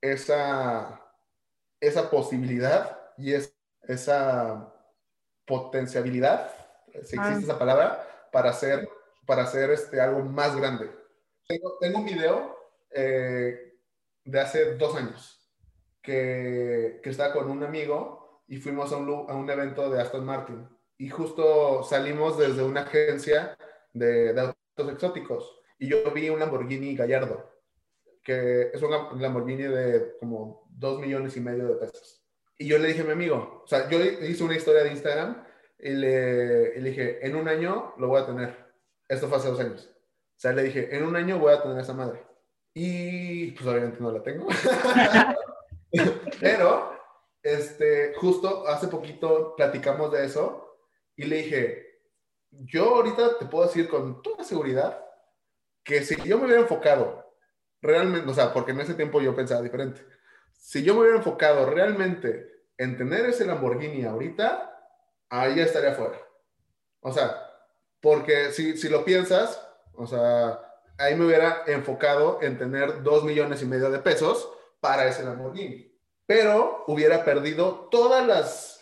esa, esa posibilidad y es, esa potenciabilidad, si existe Ah. esa palabra, para hacer, para hacer este, algo más grande. Tengo, tengo un video eh, de hace dos años que, que estaba con un amigo y fuimos a un, a un evento de Aston Martin. Y justo salimos desde una agencia de, de autos exóticos. Y yo vi un Lamborghini Gallardo, que es un Lam- Lamborghini de como dos millones y medio de pesos. Y yo le dije a mi amigo, o sea, yo le hice una historia de Instagram y le, y le dije, en un año lo voy a tener. Esto fue hace dos años. O sea, le dije, en un año voy a tener esa madre. Y pues obviamente no la tengo. Pero, este, justo hace poquito platicamos de eso y le dije, yo ahorita te puedo decir con toda seguridad que si yo me hubiera enfocado realmente, o sea, porque en ese tiempo yo pensaba diferente, si yo me hubiera enfocado realmente en tener ese Lamborghini ahorita, ahí ya estaría fuera. O sea, porque si, si lo piensas, o sea, ahí me hubiera enfocado en tener dos millones y medio de pesos para ese Lamborghini. Pero hubiera perdido todas las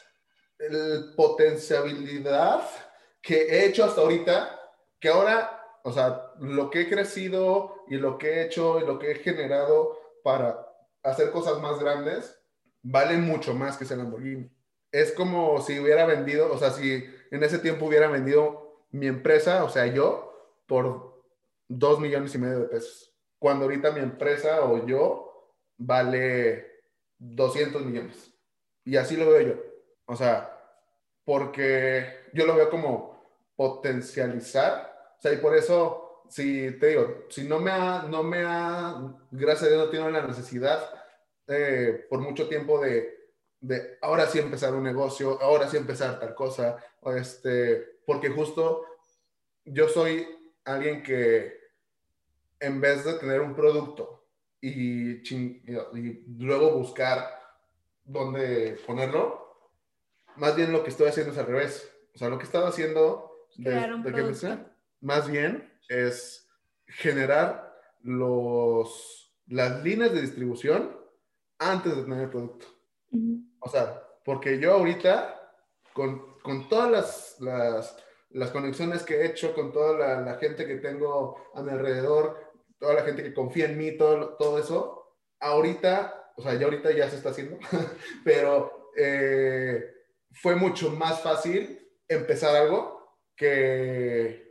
el potencialidad que he hecho hasta ahorita que ahora, o sea, lo que he crecido y lo que he hecho y lo que he generado para hacer cosas más grandes, vale mucho más que ese Lamborghini. Es como si hubiera vendido, o sea, si en ese tiempo hubiera vendido mi empresa, o sea, yo, por dos millones y medio de pesos. Cuando ahorita mi empresa o yo vale 200 millones. Y así lo veo yo. O sea, porque yo lo veo como potencializar. O sea, y por eso, si te digo, si no me ha, no me ha, gracias a Dios, no tengo la necesidad eh, por mucho tiempo de, de ahora sí empezar un negocio, ahora sí empezar tal cosa, este, porque justo yo soy alguien que en vez de tener un producto y, ching- y luego buscar dónde ponerlo, más bien lo que estoy haciendo es al revés. O sea, lo que he estado haciendo de- que empecé, más bien es generar los, las líneas de distribución antes de tener el producto. O sea, porque yo ahorita, con, con todas las, las, las conexiones que he hecho, con toda la, la gente que tengo a mi alrededor, toda la gente que confía en mí, todo, todo eso, ahorita, o sea, ya ahorita ya se está haciendo, pero eh, fue mucho más fácil empezar algo que,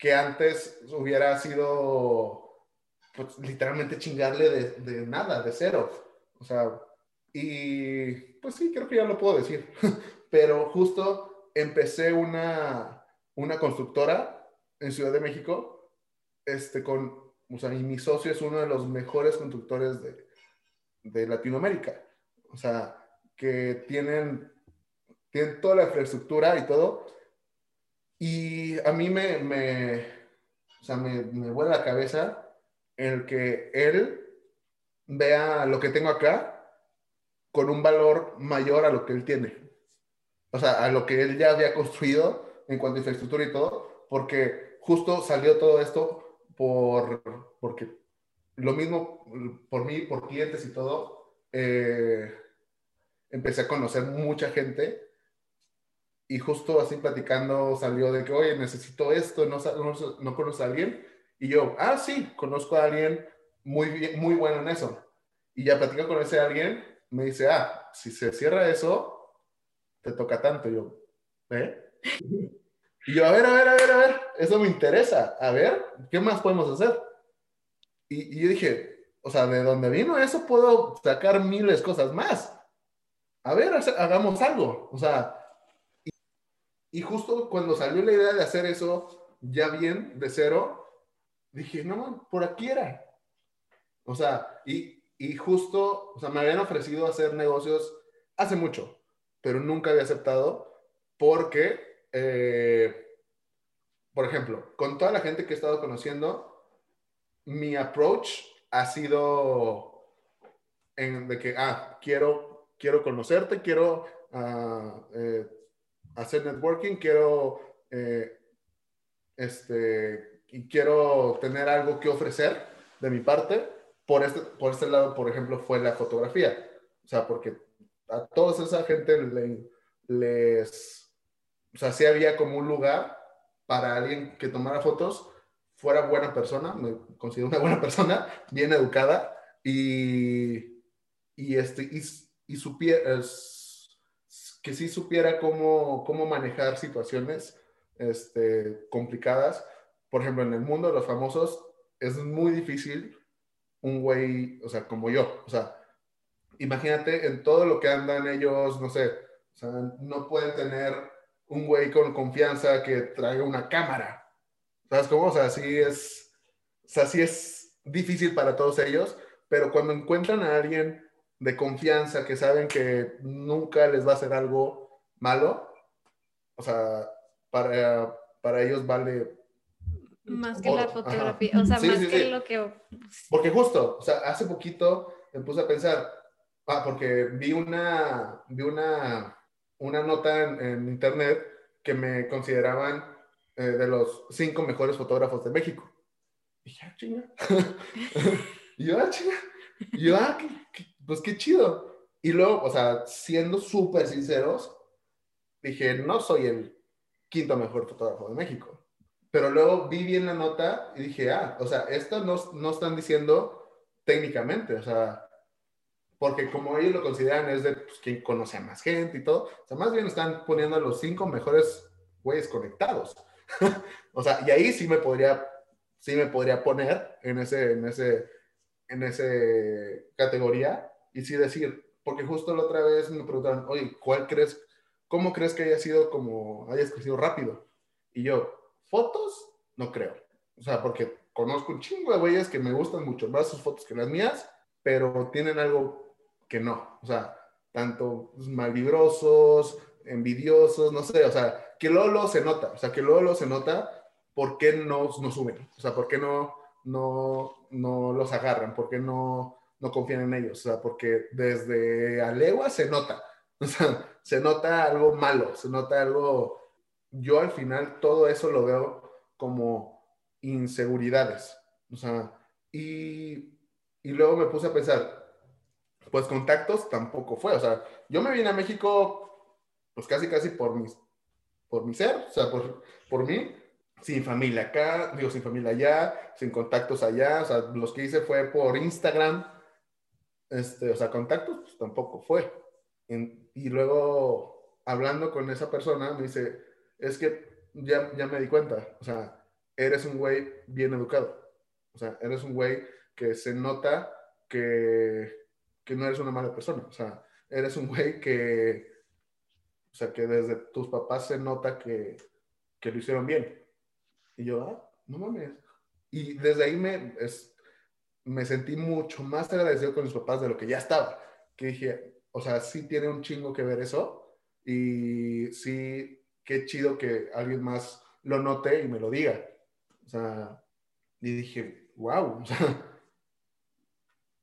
que antes hubiera sido, pues, literalmente chingarle de, de nada, de cero. O sea, y pues sí, creo que ya lo puedo decir. Pero justo empecé una, una constructora en Ciudad de México, este, con, o sea, y mi socio es uno de los mejores constructores de, de Latinoamérica. O sea, que tienen, tienen toda la infraestructura y todo. Y a mí me, me, o sea, me, me la cabeza el que él vea lo que tengo acá con un valor mayor a lo que él tiene. O sea, a lo que él ya había construido en cuanto a infraestructura y todo, porque justo salió todo esto por, porque lo mismo por mí, por clientes y todo, eh, empecé a conocer mucha gente y justo así platicando salió de que, oye, necesito esto, no, no, no conozco a alguien. Y yo, ah, sí, conozco a alguien muy, bien- muy bueno en eso. Y ya platico con ese alguien, me dice, ah, si se cierra eso, te toca tanto. Yo, ¿eh? Y yo, a ver, a ver, a ver, a ver, eso me interesa. A ver, ¿qué más podemos hacer? Y, yo dije, o sea, de donde vino eso puedo sacar miles de cosas más. A ver, hagamos algo. O sea, y justo cuando salió la idea de hacer eso ya bien, de cero, dije, no, man, por aquí era. O sea, y, y justo, o sea, me habían ofrecido hacer negocios hace mucho, pero nunca había aceptado porque, eh, por ejemplo, con toda la gente que he estado conociendo, mi approach ha sido en, de que, ah, quiero, quiero conocerte, quiero eh, hacer networking, quiero, eh, este, quiero tener algo que ofrecer de mi parte. Por este, por este lado, por ejemplo, fue la fotografía. O sea, porque a toda esa gente le- les, o sea, sí había como un lugar para alguien que tomara fotos, fuera buena persona, me considero una buena persona, bien educada y, y, este, y, y supiera, que sí supiera cómo, cómo manejar situaciones este, complicadas. Por ejemplo, en el mundo de los famosos es muy difícil un güey, o sea, como yo, o sea, imagínate en todo lo que andan ellos, no sé, o sea, no pueden tener un güey con confianza que traiga una cámara. ¿Sabes cómo? O sea, sí es, o sea, sí es difícil para todos ellos, pero cuando encuentran a alguien de confianza que saben que nunca les va a hacer algo malo, o sea, para, para ellos vale Más que la. Ajá. fotografía, o sea, Sí, más sí, que sí. lo que... Porque justo, o sea, hace poquito me puse a pensar, ah, porque vi una, vi una, una nota en, en internet que me consideraban eh, de los cinco mejores fotógrafos de México. Y dije, ah, chinga. y yo, ah, chinga. Y yo, ah, qué- qué- pues qué chido. Y luego, o sea, siendo súper sinceros, dije, no soy el quinto mejor fotógrafo de México. pero luego vi bien la nota y dije, ah, o sea, esto no, no están diciendo técnicamente, o sea, porque como ellos lo consideran es de pues, quien conoce a más gente y todo, o sea, más bien están poniendo a los cinco mejores güeyes conectados. o sea, y ahí sí me podría, sí me podría poner en ese, en ese, en ese categoría y sí decir, porque justo la otra vez me preguntaron, oye, ¿cuál crees, cómo crees que haya sido como, hayas crecido rápido? Y yo, fotos, no creo. O sea, porque conozco un chingo de güeyes que me gustan mucho más sus fotos que las mías, pero tienen algo que no. O sea, tanto malvibrosos, envidiosos, no sé, o sea, que luego, se nota, o sea, que luego, se nota por qué no, no suben, o sea, por qué no, no, no los agarran, por qué no, no confían en ellos, o sea, porque desde Alegua se nota, o sea, se nota algo malo, se nota algo, yo al final todo eso lo veo como inseguridades, o sea, y, y luego me puse a pensar, pues contactos tampoco fue. O sea, yo me vine a México, pues casi, casi por mi, por mi ser, o sea, por, por mí, sin familia acá, digo, sin familia allá, sin contactos allá, o sea, los que hice fue por Instagram, este, o sea, contactos, pues tampoco fue. y luego, hablando con esa persona, me dice, es que ya, ya me di cuenta, o sea, eres un güey bien educado, o sea, eres un güey que se nota que que no eres una mala persona. O sea, eres un güey que, o sea, que desde tus papás se nota que, que lo hicieron bien. Y yo, ah, no mames. Y desde ahí me, es, me sentí mucho más agradecido con mis papás de lo que ya estaba. Que dije, o sea, sí tiene un chingo que ver eso. Y sí, qué chido que alguien más lo note y me lo diga. O sea, y dije, wow.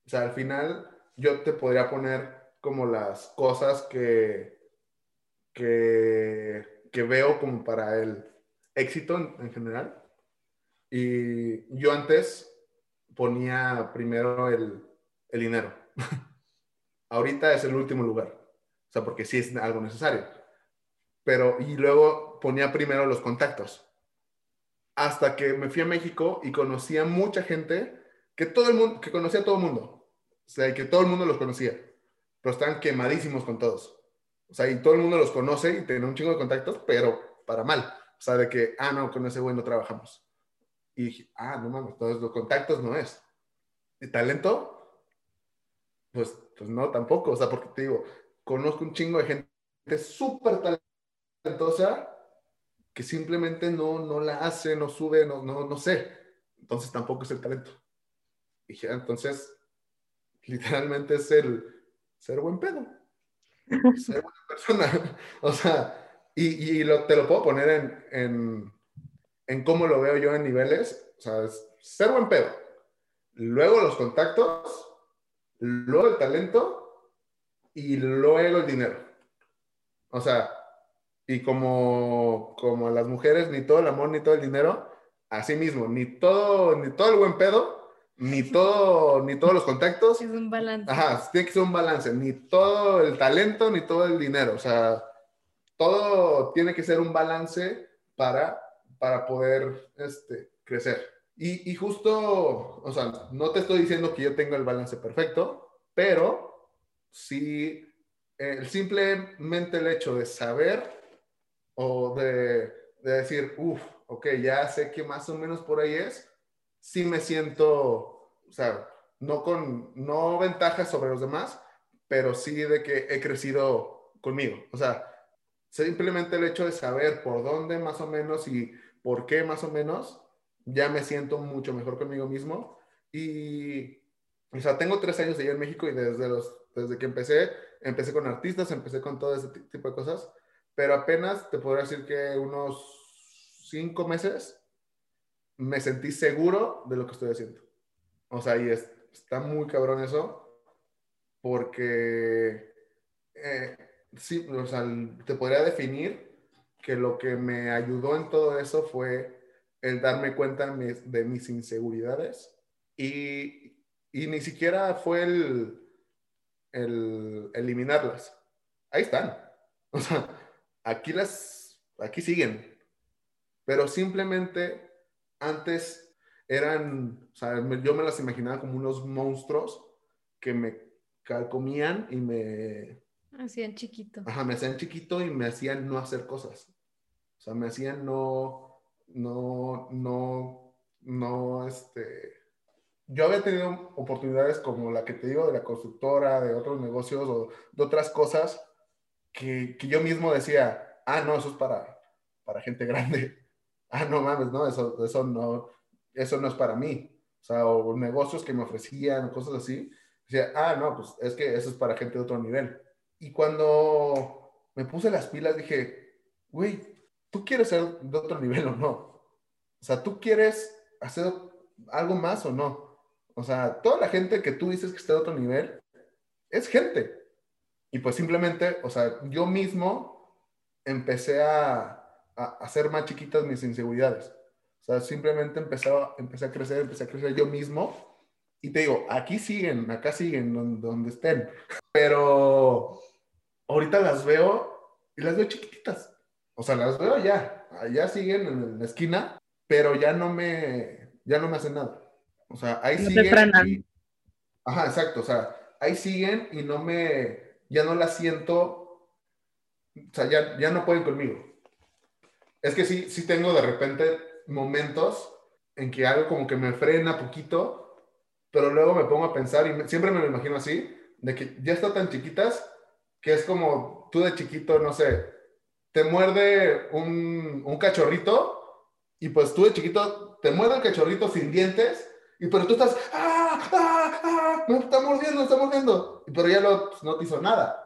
O sea, al final yo te podría poner como las cosas que, que, veo como para el éxito en, general. Y yo antes ponía primero el, el dinero. Ahorita es el último lugar. O sea, porque sí es algo necesario. Pero, y luego ponía primero los contactos. Hasta que me fui a México y conocí a mucha gente que todo el mundo, que conocía a todo el mundo. O sea, que todo el mundo los conocía, pero están quemadísimos con todos. O sea, y todo el mundo los conoce y tiene un chingo de contactos, pero para mal. O sea, de que, ah, no, con ese güey no trabajamos. Y dije, ah, no mames, todos los contactos no es. ¿Y talento? Pues, pues no, tampoco. O sea, porque te digo, conozco un chingo de gente súper talentosa que simplemente no, no la hace, no sube, no, no, no sé. Entonces tampoco es el talento. Y dije, ah, entonces literalmente es el ser buen pedo. ser buena persona. o sea, y, y lo, te lo puedo poner en, en, en, cómo lo veo yo en niveles. O sea, es ser buen pedo. Luego los contactos, luego el talento y luego el dinero. O sea, y como, como a las mujeres, ni todo el amor ni todo el dinero, así mismo, ni todo, ni todo el buen pedo, ni todo, ni todos los contactos. Es un balance. Ajá, tiene que ser un balance, ni todo el talento, ni todo el dinero. O sea, todo tiene que ser un balance para, para poder este, crecer. Y, justo, o sea, no te estoy diciendo que yo tenga el balance perfecto, pero sí, simplemente el hecho de saber o de, de decir, uff, ok, ya sé que más o menos por ahí es, sí me siento, o sea, no con, no ventajas sobre los demás, pero sí de que he crecido conmigo. O sea, simplemente el hecho de saber por dónde más o menos y por qué más o menos, ya me siento mucho mejor conmigo mismo. Y, o sea, tengo tres años de ir en México y desde, los, desde que empecé, empecé con artistas, empecé con todo ese tipo de cosas, pero apenas te podría decir que unos cinco meses me sentí seguro de lo que estoy haciendo. O sea, y está muy cabrón eso, porque eh, sí, o sea, te podría definir que lo que me ayudó en todo eso fue el darme cuenta de mis inseguridades y, y ni siquiera fue el, el eliminarlas. Ahí están. O sea, aquí las, aquí siguen pero simplemente antes eran, o sea, yo me las imaginaba como unos monstruos que me calcomían y me, Hacían chiquito. ajá, me hacían chiquito y me hacían no hacer cosas. Sea, me hacían no, no, no, no, este... Yo había tenido oportunidades como la que te digo de la constructora, de otros negocios o de otras cosas que, que yo mismo decía, ah, no, eso es para, para gente grande. Ah, no mames, no, eso, eso no, eso no es para mí. O sea, o negocios que me ofrecían, cosas así. Decía, ah, no, pues es que eso es para gente de otro nivel. Y cuando me puse las pilas, dije, güey, ¿tú quieres ser de otro nivel o no? O sea, ¿tú quieres hacer algo más o no? O sea, toda la gente que tú dices que está de otro nivel es gente. Y pues simplemente, o sea, yo mismo empecé a, a hacer más chiquitas mis inseguridades. O sea, simplemente empecé a, empecé a crecer, empecé a crecer yo mismo. Y te digo, aquí siguen, acá siguen, donde, donde estén. Pero ahorita las veo y las veo chiquititas. O sea, las veo allá. Allá siguen en la esquina, pero ya no me, ya no me hacen nada. O sea, ahí No siguen. y- Ajá, exacto. O sea, ahí siguen y no me, ya no las siento. O sea, ya, ya no pueden conmigo. Es que sí, sí tengo de repente momentos en que algo como que me frena poquito, pero luego me pongo a pensar y me- siempre me lo imagino así, de que ya están tan chiquitas que es como tú de chiquito, no sé, te muerde un, un cachorrito y pues tú de chiquito te muerde el cachorrito sin dientes y pero tú estás, ¡ah, ah, ah! Me está mordiendo, me está mordiendo. Pero ya lo, pues, no te hizo nada.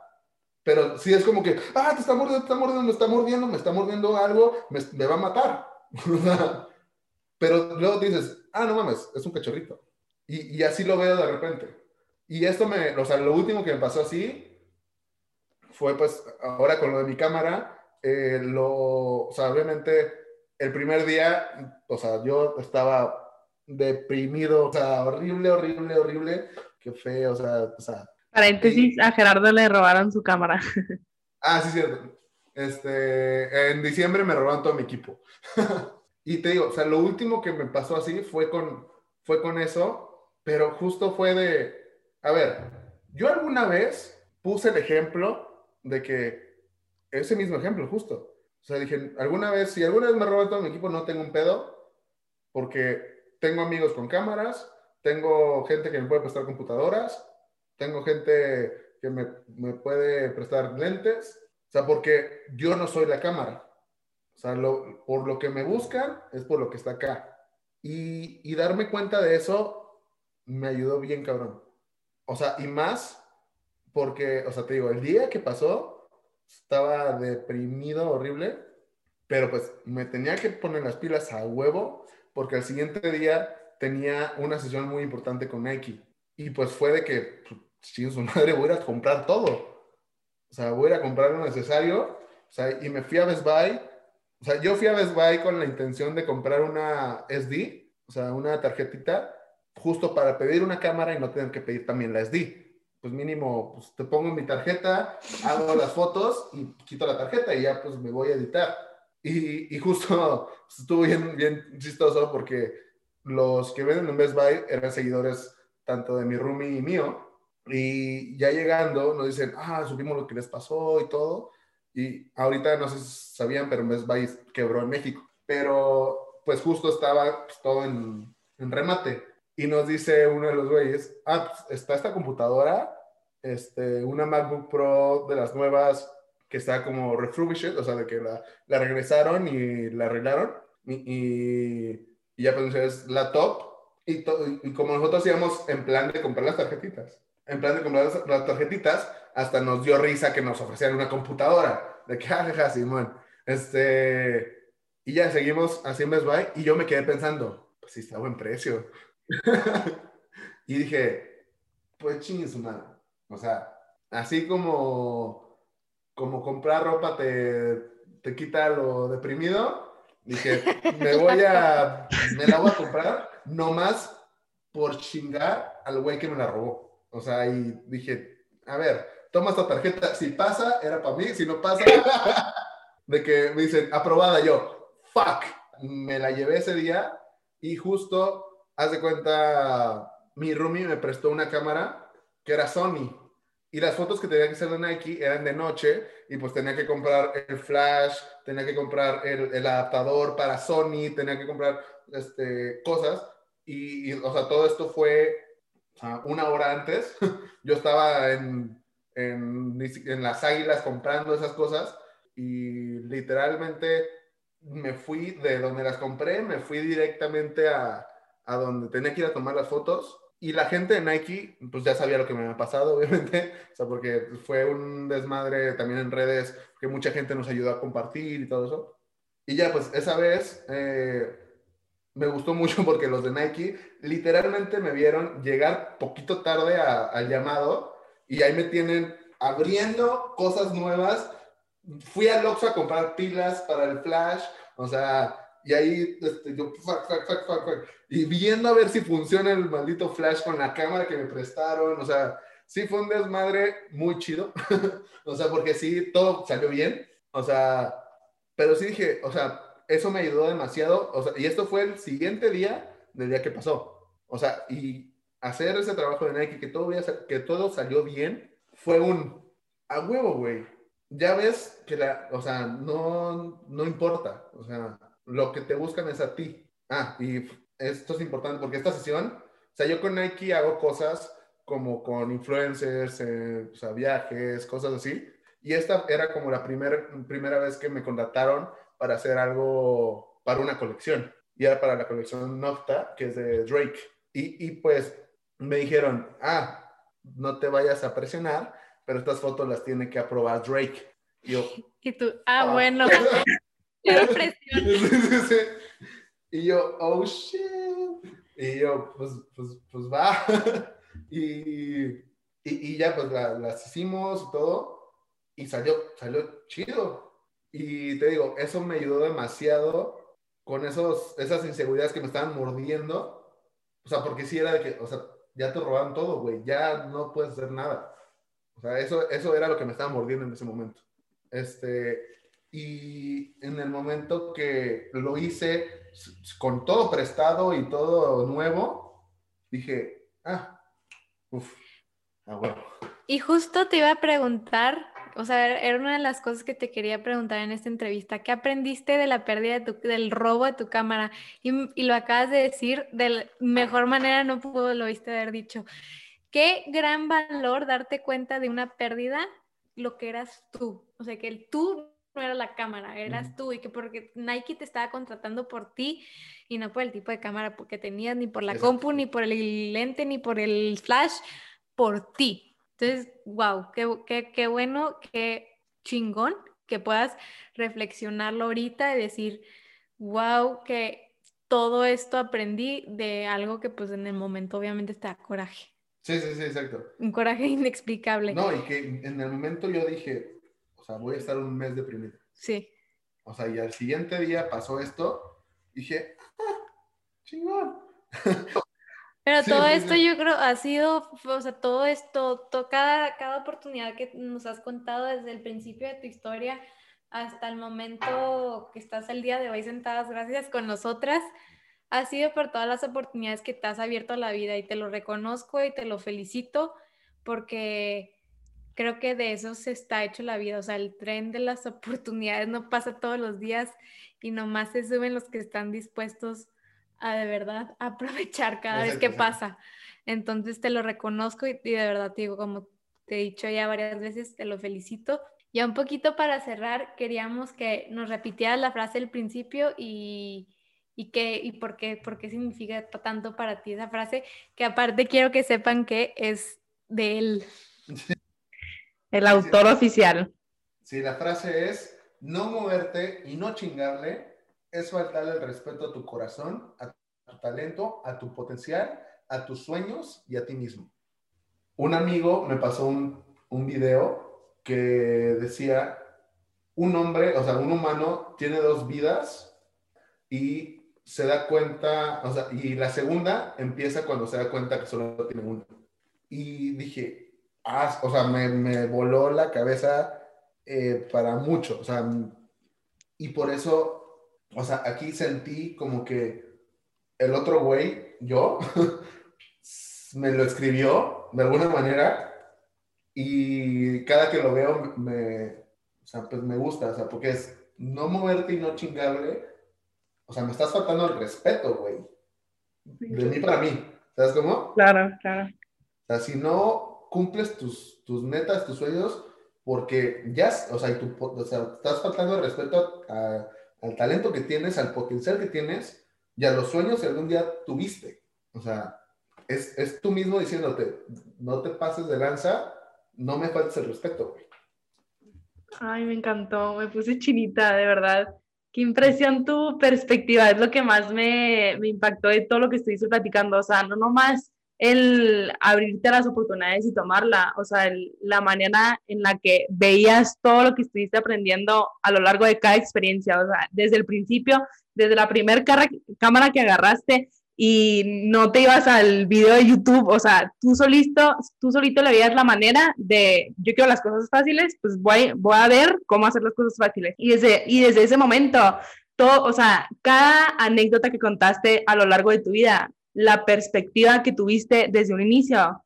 Pero sí es como que, ah, te está mordiendo, te está mordiendo, me está mordiendo, me está mordiendo algo, me, me va a matar. Pero luego dices, ah, no mames, es un cachorrito. Y, y así lo veo de repente. Y esto me, o sea, lo último que me pasó así fue pues ahora con lo de mi cámara, eh, lo, o sea, obviamente el primer día, o sea, yo estaba deprimido, o sea, horrible, horrible, horrible, qué feo, o sea, o sea, Paréntesis, a Gerardo le robaron su cámara. Ah, sí, cierto. Este, en diciembre me robaron todo mi equipo. y te digo, o sea, lo último que me pasó así fue con, fue con eso, pero justo fue de, a ver, yo alguna vez puse el ejemplo de que, ese mismo ejemplo, justo. O sea, dije, alguna vez, si alguna vez me roban todo mi equipo, no tengo un pedo, porque tengo amigos con cámaras, tengo gente que me puede prestar computadoras, tengo gente que me, me puede prestar lentes, o sea, porque yo no soy la cámara. O sea, lo- por lo que me buscan es por lo que está acá. Y, y darme cuenta de eso me ayudó bien, cabrón. O sea, y más porque, o sea, te digo, el día que pasó estaba deprimido, horrible, pero pues me tenía que poner las pilas a huevo porque al siguiente día tenía una sesión muy importante con Nike. Y pues fue de que, pues, sin su madre, voy a comprar todo. O sea, voy a a comprar lo necesario. O sea, y me fui a Best Buy. O sea, yo fui a Best Buy con la intención de comprar una SD, o sea, una tarjetita, justo para pedir una cámara y no tener que pedir también la SD. Pues mínimo, pues te pongo mi tarjeta, hago las fotos y quito la tarjeta y ya pues me voy a editar. Y, y justo pues, estuvo bien, bien chistoso porque los que venden en Best Buy eran seguidores tanto de mi roomie y mío. Y ya llegando nos dicen, ah, supimos lo que les pasó y todo. Y ahorita no sé si sabían, pero Best Buy quebró en México. Pero pues justo estaba pues, todo en, en remate. Y nos dice uno de los güeyes, ah, pues, está esta computadora, este, una MacBook Pro de las nuevas que está como refurbished, o sea, de que la, la regresaron y la arreglaron. Y, y, y ya pues es la top. Y, y como nosotros íbamos en plan de comprar las tarjetitas, en plan de comprar las, las tarjetitas, hasta nos dio risa que nos ofrecieran una computadora. De que, jajaja, Simón. Este, y ya seguimos así en Best Buy y yo me quedé pensando, pues sí está a buen precio. y dije, pues chingue su madre. O sea, así como, como comprar ropa te, te quita lo deprimido, dije, me voy a, me la voy a comprar nomás por chingar al güey que me la robó. O sea, y dije, a ver, toma esta tarjeta, si pasa, era para mí, si no pasa, de que me dicen, aprobada yo, fuck, me la llevé ese día y justo, haz de cuenta, mi roomie me prestó una cámara que era Sony. Y las fotos que tenía que hacer de Nike eran de noche y pues tenía que comprar el flash, tenía que comprar el, adaptador para Sony, tenía que comprar este, cosas. Y, y, o sea, todo esto fue una hora antes. Yo estaba en, en, en las águilas comprando esas cosas y literalmente me fui de donde las compré, me fui directamente a, a donde tenía que ir a tomar las fotos. Y la gente de Nike, pues ya sabía lo que me había pasado, obviamente, o sea, porque fue un desmadre también en redes, que mucha gente nos ayudó a compartir y todo eso. Y ya, pues esa vez eh, me gustó mucho porque los de Nike literalmente me vieron llegar poquito tarde a- al llamado y ahí me tienen abriendo cosas nuevas. Fui al Oxxo a comprar pilas para el flash, o sea, y ahí este, yo, fuck, fuck, fuck, fuck, y viendo a ver si funciona el maldito flash con la cámara que me prestaron, o sea, sí fue un desmadre muy chido, o sea, porque sí, todo salió bien, o sea, pero sí dije, o sea, eso me ayudó demasiado, o sea, y esto fue el siguiente día del día que pasó, o sea, y hacer ese trabajo de Nike, que todo, que todo salió bien, fue un, a huevo, güey, ya ves que la, o sea, no, no importa, o sea, lo que te buscan es a ti. Ah, y esto es importante porque esta sesión, o sea, yo con Nike hago cosas como con influencers, eh, o sea, viajes, cosas así. Y esta era como la primer, primera vez que me contrataron para hacer algo para una colección. Y era para la colección Nocta, que es de Drake. Y, y pues me dijeron, ah, no te vayas a presionar, pero estas fotos las tiene que aprobar Drake. Y yo, Y tú, ah, Ah. bueno, Y yo, oh shit. Y yo, pues, pues, pues va. Y, y, y ya, pues la- las hicimos y todo. Y salió, salió chido. Y te digo, eso me ayudó demasiado con esos, esas inseguridades que me estaban mordiendo. O sea, porque sí era de que, o sea, ya te robaron todo, güey. Ya no puedes hacer nada. O sea, eso, eso era lo que me estaba mordiendo en ese momento. Este, y en el momento que lo hice con todo prestado y todo nuevo, dije, ah, uff, ah. Y justo te iba a preguntar, o sea, era una de las cosas que te quería preguntar en esta entrevista, ¿qué aprendiste de la pérdida de tu- del robo de tu cámara? Y, y lo acabas de decir de mejor manera, no pudo, lo viste haber dicho. Qué gran valor darte cuenta de una pérdida, lo que eras tú, o sea, que el tú no era la cámara, eras tú y que porque Nike te estaba contratando por ti y no por el tipo de cámara porque tenías, ni por la Exacto. compu, ni por el lente, ni por el flash, por ti. Entonces, wow, qué, qué, qué bueno, qué chingón que puedas reflexionarlo ahorita y decir, wow, que todo esto aprendí de algo que pues en el momento obviamente te da coraje, Sí, sí, sí, exacto. un coraje inexplicable. No, y que en el momento yo dije, o sea, voy a estar un mes deprimido. Sí, O sea, y al siguiente día pasó esto, dije, ah, chingón. pero Sí, todo sí, esto sí. yo creo ha sido, o sea, todo esto, to- cada, cada oportunidad que nos has contado desde el principio de tu historia hasta el momento que estás el día de hoy sentadas, gracias con nosotras, ha sido por todas las oportunidades que te has abierto a la vida y te lo reconozco y te lo felicito porque creo que de eso se está hecho la vida, o sea, el tren de las oportunidades no pasa todos los días y nomás se suben los que están dispuestos a de verdad aprovechar cada vez que pasa. Entonces te lo reconozco y, y de verdad te digo, como te he dicho ya varias veces, te lo felicito. Ya un poquito para cerrar, queríamos que nos repitieras la frase del principio y, y, qué, y por, qué, por qué significa tanto para ti esa frase, que aparte quiero que sepan que es de él. El autor oficial. Sí, la frase es, no moverte y no chingarle es faltarle el respeto a tu corazón, a tu talento, a tu potencial, a tus sueños y a ti mismo. Un amigo me pasó un, un video que decía, un hombre, o sea, un humano tiene dos vidas y se da cuenta, o sea, y la segunda empieza cuando se da cuenta que solo tiene una. Y dije, ah, o sea, me, me voló la cabeza eh, para mucho, o sea, y por eso o sea, aquí sentí como que el otro güey, yo, me lo escribió de alguna manera y cada que lo veo me, o sea, pues me gusta, o sea, porque es no moverte y no chingarle, o sea, me estás faltando el respeto, güey. De mí para mí, ¿sabes cómo? Claro, claro. O sea, si no cumples tus, tus metas, tus sueños, porque ya, o sea, tu, estás faltando el respeto al talento que tienes, al potencial que tienes y a los sueños que algún día tuviste. O sea, es, es tú mismo diciéndote, no te pases de lanza, no me faltes el respeto. Ay, me encantó, me puse chinita, de verdad. Qué impresión tu perspectiva, es lo que más me, me impactó de todo lo que estuviste platicando. O sea, no nomás el abrirte a las oportunidades y tomarla, o sea, la manera en la que veías todo lo que estuviste aprendiendo a lo largo de cada experiencia, o sea, desde el principio, desde la primera cámara que agarraste y no te ibas al video de YouTube, o sea, tú solito, tú solito le veías la manera de, yo quiero las cosas fáciles, pues voy, voy a ver cómo hacer las cosas fáciles. Y desde, y desde ese momento, todo, o sea, cada anécdota que contaste a lo largo de tu vida, la perspectiva que tuviste desde un inicio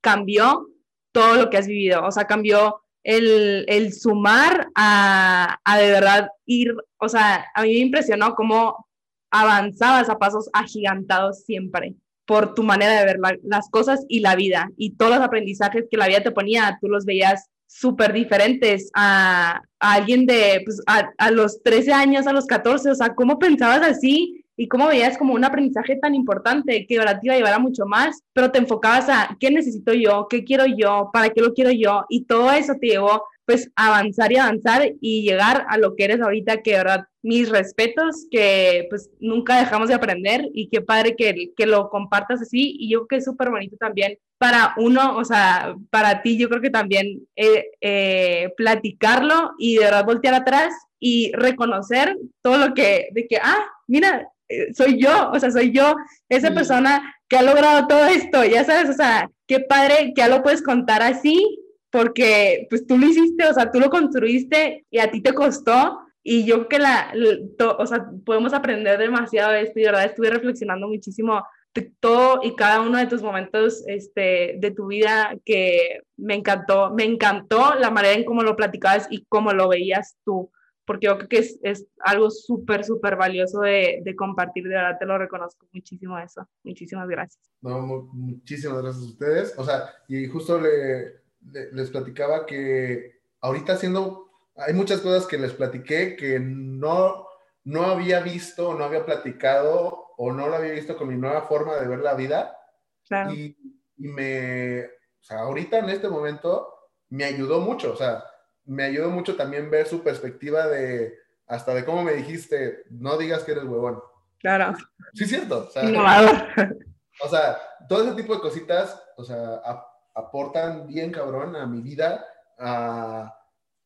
cambió todo lo que has vivido, o sea, cambió el, el sumar a, a, de verdad ir, o sea, a mí me impresionó cómo avanzabas a pasos agigantados siempre por tu manera de ver las cosas y la vida. Y todos los aprendizajes que la vida te ponía, tú los veías súper diferentes a, alguien de, pues, a, a los 13 años, a los 14, o sea, ¿cómo pensabas así? Y cómo veías como un aprendizaje tan importante que ahora te iba a llevar a mucho más, pero te enfocabas a qué necesito yo, qué quiero yo, para qué lo quiero yo, y todo eso te llevó pues avanzar y avanzar y llegar a lo que eres ahorita, que de verdad mis respetos, que pues nunca dejamos de aprender y qué padre que, que lo compartas así y yo creo que es súper bonito también para uno, o sea, para ti yo creo que también eh, eh, platicarlo y de verdad voltear atrás y reconocer todo lo que, de que, ah, mira, soy yo, o sea, soy yo, esa persona que ha logrado todo esto, ya sabes, o sea, qué padre que ya lo puedes contar así, porque pues tú lo hiciste, o sea, tú lo construiste y a ti te costó, y yo que la, o sea, podemos aprender demasiado de esto, y de verdad estuve reflexionando muchísimo todo y cada uno de tus momentos este, de tu vida que me encantó, me encantó la manera en cómo lo platicabas y cómo lo veías tú porque yo creo que es, es algo súper, súper valioso de, de, compartir, de verdad te lo reconozco muchísimo eso. Muchísimas gracias. No, muchísimas gracias a ustedes. O sea, y justo le, les platicaba que ahorita haciendo, hay muchas cosas que les platiqué que no, no había visto, no había platicado o no lo había visto con mi nueva forma de ver la vida. Claro. Y, y me, o sea, ahorita en este momento me ayudó mucho, o sea, me ayudó mucho también ver su perspectiva de, hasta de cómo me dijiste, no digas que eres huevón. Claro. Sí, es cierto. O sea, o sea, todo ese tipo de cositas, o sea, aportan bien cabrón a mi vida, a,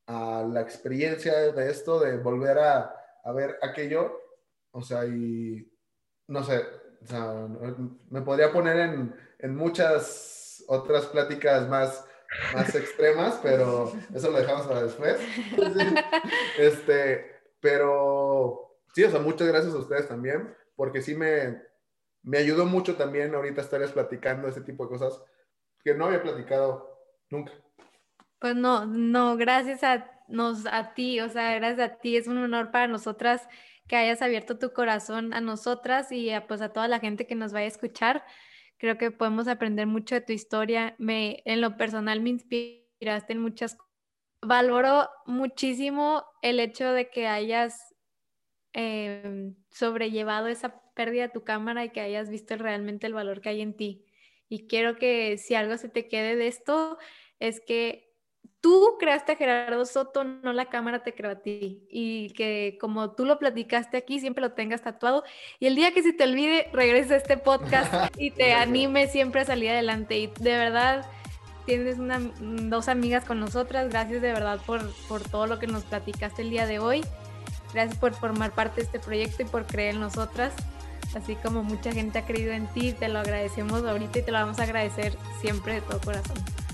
a, la experiencia de esto, de volver a, a, ver aquello. O sea, y no sé, o sea, me podría poner en, en muchas otras pláticas más más extremas, pero eso lo dejamos para después. Este, pero sí, o sea, muchas gracias a ustedes también, porque sí me, me ayudó mucho también ahorita estarles platicando ese tipo de cosas que no había platicado nunca. Pues no, no, gracias a, nos, a ti, o sea, gracias a ti, es un honor para nosotras que hayas abierto tu corazón a nosotras y a, pues a toda la gente que nos vaya a escuchar. Creo que podemos aprender mucho de tu historia. Me, en lo personal me inspiraste en muchas cosas. Valoro muchísimo el hecho de que hayas eh, sobrellevado esa pérdida de tu cámara y que hayas visto realmente el valor que hay en ti. Y quiero que si algo se te quede de esto, es que tú creaste a Gerardo Soto, no la cámara te creó a ti. Y que como tú lo platicaste aquí, siempre lo tengas tatuado. Y el día que se te olvide, regreses a este podcast y te anime siempre a salir adelante. Y de verdad, tienes una, dos amigas con nosotras. Gracias de verdad por, por todo lo que nos platicaste el día de hoy. Gracias por formar parte de este proyecto y por creer en nosotras. Así como mucha gente ha creído en ti, te lo agradecemos ahorita y te lo vamos a agradecer siempre de todo corazón.